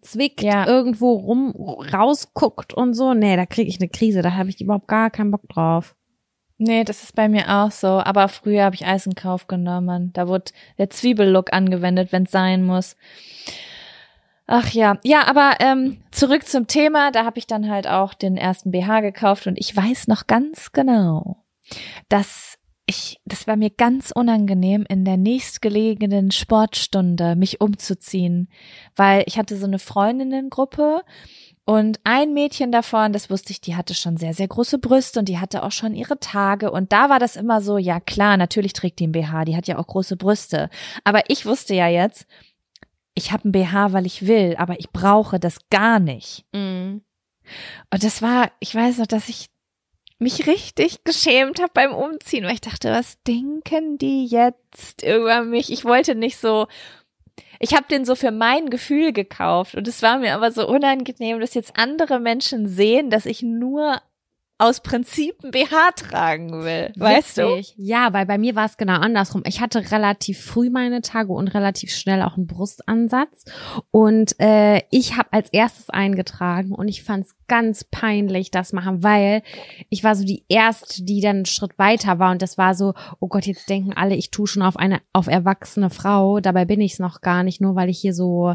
zwickt, Ja. irgendwo rum, rausguckt und so. Nee, da kriege ich eine Krise. Da habe ich überhaupt gar keinen Bock drauf. Nee, das ist bei mir auch so. Aber früher habe ich Eis in Kauf genommen. Da wurde der Zwiebellook angewendet, wenn es sein muss. Ach ja, ja, aber ähm, zurück zum Thema. Da habe ich dann halt auch den ersten BH gekauft und ich weiß noch ganz genau, dass ich, das war mir ganz unangenehm, in der nächstgelegenen Sportstunde mich umzuziehen, weil ich hatte so eine Freundinnengruppe und ein Mädchen davon, das wusste ich, die hatte schon sehr, sehr große Brüste und die hatte auch schon ihre Tage. Und da war das immer so, ja klar, natürlich trägt die ein BH, die hat ja auch große Brüste. Aber ich wusste ja jetzt, ich habe ein BH, weil ich will, aber ich brauche das gar nicht. Und das war, ich weiß noch, dass ich mich richtig geschämt habe beim Umziehen, weil ich dachte, was denken die jetzt über mich? Ich wollte nicht so, ich habe den so für mein Gefühl gekauft und es war mir aber so unangenehm, dass jetzt andere Menschen sehen, dass ich nur aus Prinzip ein BH tragen will. Weißt du? Witzig. Ja, weil bei mir war es genau andersrum. Ich hatte relativ früh meine Tage und relativ schnell auch einen Brustansatz. Und äh, ich habe als erstes eingetragen und ich fand es ganz peinlich, das machen, weil ich war so die Erste, die dann einen Schritt weiter war. Und das war so, oh Gott, jetzt denken alle, ich tue schon auf eine auf erwachsene Frau. Dabei bin ich es noch gar nicht, nur weil ich hier so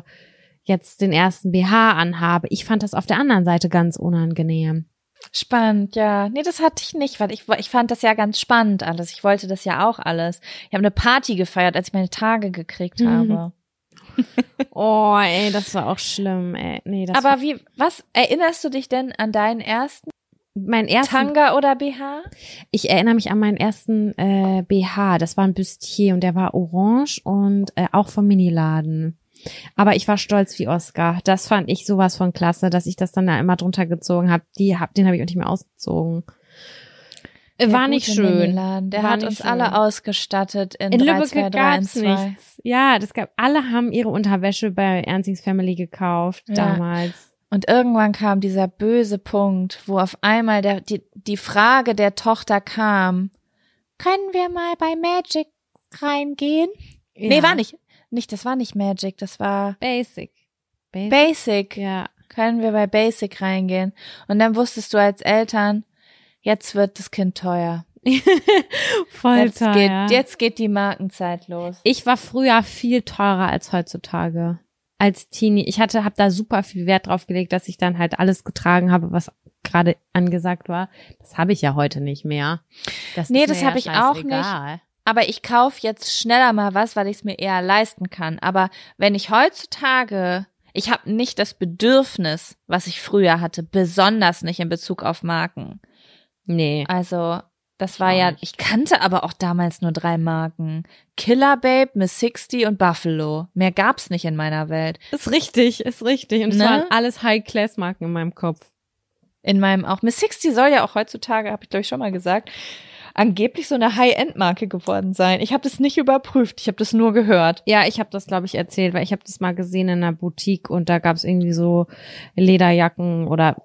jetzt den ersten BH anhabe. Ich fand das auf der anderen Seite ganz unangenehm. Spannend, ja. Nee, das hatte ich nicht, weil ich, ich fand das ja ganz spannend alles. Ich wollte das ja auch alles. Ich habe eine Party gefeiert, als ich meine Tage gekriegt Mhm. habe. Oh, ey, das war auch schlimm, ey. Nee, das Aber wie, was erinnerst du dich denn an deinen ersten mein ersten, Tanga oder BH? ich erinnere mich an meinen ersten äh, BH. Das war ein Bustier und der war orange und äh, auch vom Miniladen. Aber ich war stolz wie Oscar. Das fand ich sowas von klasse, dass ich das dann da immer drunter gezogen habe. Die hab, den habe ich auch nicht mehr ausgezogen. Äh, Der war nicht schön. Der War hat uns schön. alle ausgestattet in, In 3, Lübeck 2, 3, gab's 1, 2. nichts. Ja, das gab. Alle haben ihre Unterwäsche bei Ernstings Family gekauft Ja. damals. Und irgendwann kam dieser böse Punkt, wo auf einmal der, die, die Frage der Tochter kam, können wir mal bei Magic reingehen? Nee, Ja. war nicht. Nicht, das war nicht Magic, das war Basic. Basic. Basic. ja. Können wir bei Basic reingehen? Und dann wusstest du als Eltern, jetzt wird das Kind teuer. Voll Jetzt teuer. geht, jetzt geht die Markenzeit los. Ich war früher viel teurer als heutzutage. Als Teenie. Ich hatte, habe da super viel Wert drauf gelegt, dass ich dann halt alles getragen habe, was gerade angesagt war. Das habe ich ja heute nicht mehr. Das Nee, das ja hab ich auch scheißegal. Aber ich kaufe jetzt schneller mal was, weil ich es mir eher leisten kann. Aber wenn ich heutzutage, ich habe nicht das Bedürfnis, was ich früher hatte, besonders nicht in Bezug auf Marken. Nee. Also, das war ja, ich kannte aber auch damals nur drei Marken. Killer Babe, Miss 60 und Buffalo. Mehr gab's nicht in meiner Welt. Ist richtig, ist richtig. Und es Ne? waren alles High-Class-Marken in meinem Kopf. In meinem auch. Miss 60 soll ja auch heutzutage, habe ich glaube ich schon mal gesagt, angeblich so eine High-End-Marke geworden sein. Ich habe das nicht überprüft, ich habe das nur gehört. Ja, ich habe das, glaube ich, erzählt, weil ich habe das mal gesehen in einer Boutique und da gab es irgendwie so Lederjacken oder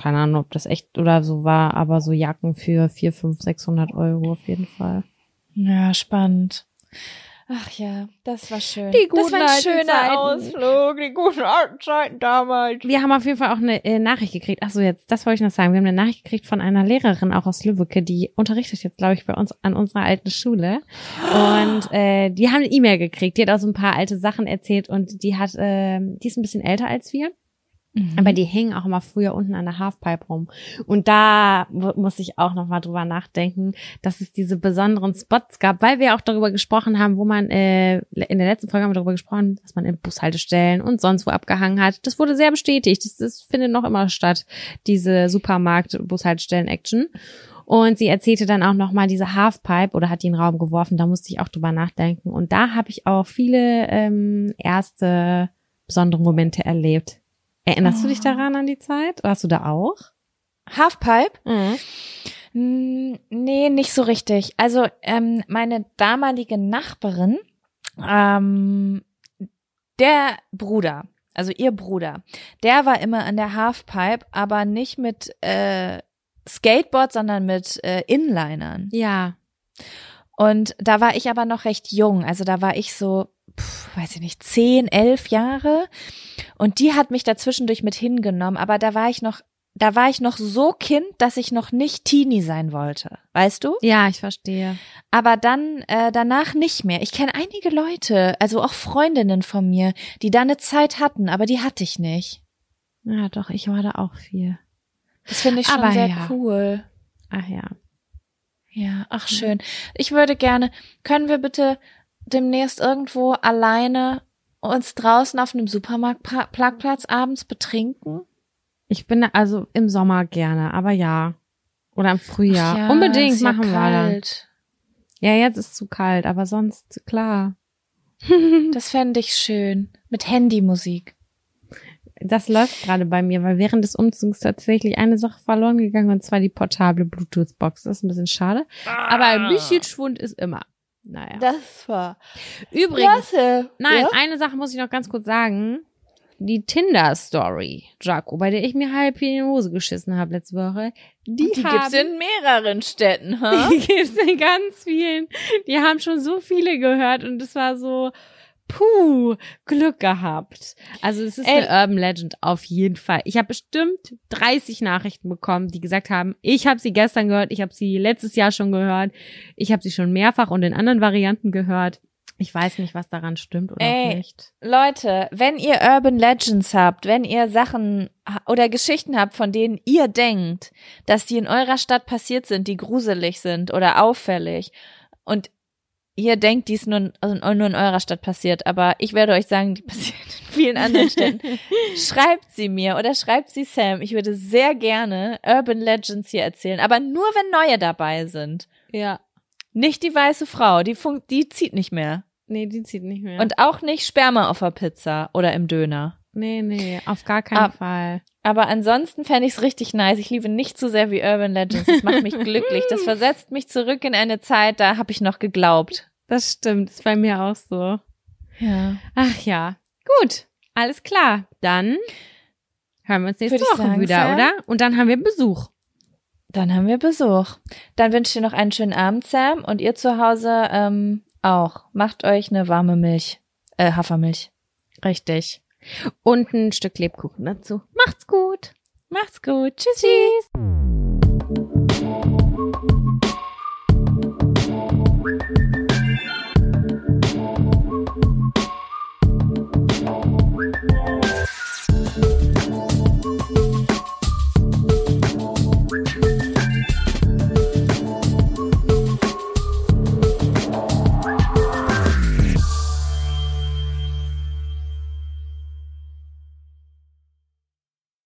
keine Ahnung, ob das echt oder so war, aber so Jacken für vier, fünf, 600 Euro auf jeden Fall. Ja, spannend. Ach ja, das war schön. Die das guten war ein schöner Zeiten. Ausflug, die guten alten Zeiten damals. Wir haben auf jeden Fall auch eine äh, Nachricht gekriegt. Ach so, jetzt, das wollte ich noch sagen. Wir haben eine Nachricht gekriegt von einer Lehrerin auch aus Lübbecke, die unterrichtet jetzt, glaube ich, bei uns an unserer alten Schule. Und äh, die haben eine E-Mail gekriegt. Die hat auch so ein paar alte Sachen erzählt und die hat, äh, die ist ein bisschen älter als wir. Aber die hängen auch immer früher unten an der Halfpipe rum. Und da mu- muss ich auch noch mal drüber nachdenken, dass es diese besonderen Spots gab, weil wir auch darüber gesprochen haben, wo man, äh, in der letzten Folge haben wir darüber gesprochen, dass man in Bushaltestellen und sonst wo abgehangen hat. Das wurde sehr bestätigt. Das, das findet noch immer statt, diese Supermarkt-Bushaltestellen-Action. Und sie erzählte dann auch noch mal diese Halfpipe oder hat die in den Raum geworfen. Da musste ich auch drüber nachdenken. Und da habe ich auch viele ähm, erste besondere Momente erlebt. Erinnerst du dich daran an die Zeit? Warst du da auch? Halfpipe? Mhm. Nee, nicht so richtig. Also ähm, meine damalige Nachbarin, ähm, der Bruder, also ihr Bruder, der war immer an der Halfpipe, aber nicht mit äh, Skateboard, sondern mit äh, Inlinern. Ja. Und da war ich aber noch recht jung. Also da war ich so, pf, weiß ich nicht, zehn, elf Jahre. Und die hat mich dazwischendurch mit hingenommen. Aber da war ich noch, da war ich noch so Kind, dass ich noch nicht Teenie sein wollte. Weißt du? Ja, ich verstehe. Aber dann äh, danach nicht mehr. Ich kenne einige Leute, also auch Freundinnen von mir, die da eine Zeit hatten, aber die hatte ich nicht. Ja, doch, ich war da auch viel. Das finde ich schon Aber sehr ja. cool. Ach ja. Ja, ach schön. Ich würde gerne, können wir bitte demnächst irgendwo alleine uns draußen auf einem Supermarktparkplatz abends betrinken? Ich bin da also im Sommer gerne, aber ja. Oder im Frühjahr. Ja, Unbedingt ist ja machen wir dann. kalt. Ja, jetzt ist zu kalt, aber sonst klar. Das fände ich schön. Mit Handymusik. Das läuft gerade bei mir, weil während des Umzugs tatsächlich eine Sache verloren gegangen und zwar die portable Bluetooth-Box. Das ist ein bisschen schade. Aber ein bisschen Schwund ist immer. Naja. Das war Übrigens, klasse. nein, Ja? eine Sache muss ich noch ganz kurz sagen. Die Tinder-Story, Jaco, bei der ich mir halb in die Hose geschissen habe letzte Woche, die, Die haben, gibt's in mehreren Städten, ha? Die gibt's in ganz vielen. Die haben schon so viele gehört und es war so, puh, Glück gehabt. Also es ist Ey. eine Urban Legend auf jeden Fall. Ich habe bestimmt 30 Nachrichten bekommen, die gesagt haben, ich habe sie gestern gehört, ich habe sie letztes Jahr schon gehört, ich habe sie schon mehrfach und in anderen Varianten gehört. Ich weiß nicht, was daran stimmt oder Ey. nicht. Leute, wenn ihr Urban Legends habt, wenn ihr Sachen oder Geschichten habt, von denen ihr denkt, dass die in eurer Stadt passiert sind, die gruselig sind oder auffällig und ihr denkt, die ist nur, in- nur in eurer Stadt passiert, aber ich werde euch sagen, die passiert in vielen anderen Städten. schreibt sie mir oder schreibt sie Sam. Ich würde sehr gerne Urban Legends hier erzählen, aber nur wenn neue dabei sind. Ja. Nicht die weiße Frau, die, fun die zieht nicht mehr. Nee, die zieht nicht mehr. Und auch nicht Sperma auf der Pizza oder im Döner. nee, nee, auf gar keinen Ah. Fall. Aber ansonsten fände ich es richtig nice. Ich liebe nicht so sehr wie Urban Legends. Das macht mich glücklich. Das versetzt mich zurück in eine Zeit, da habe ich noch geglaubt. Das stimmt, ist bei mir auch so. Ja. Ach ja, gut, alles klar. Dann hören wir uns nächste Woche sagen, wieder, Sam. oder? Und dann haben wir Besuch. Dann haben wir Besuch. Dann wünsche ich dir noch einen schönen Abend, Sam. Und ihr zu Hause ähm, auch. Macht euch eine warme Milch. Äh, Hafermilch. Richtig. Und ein Stück Lebkuchen dazu. Macht's gut. Macht's gut. Tschüssi. Tschüss.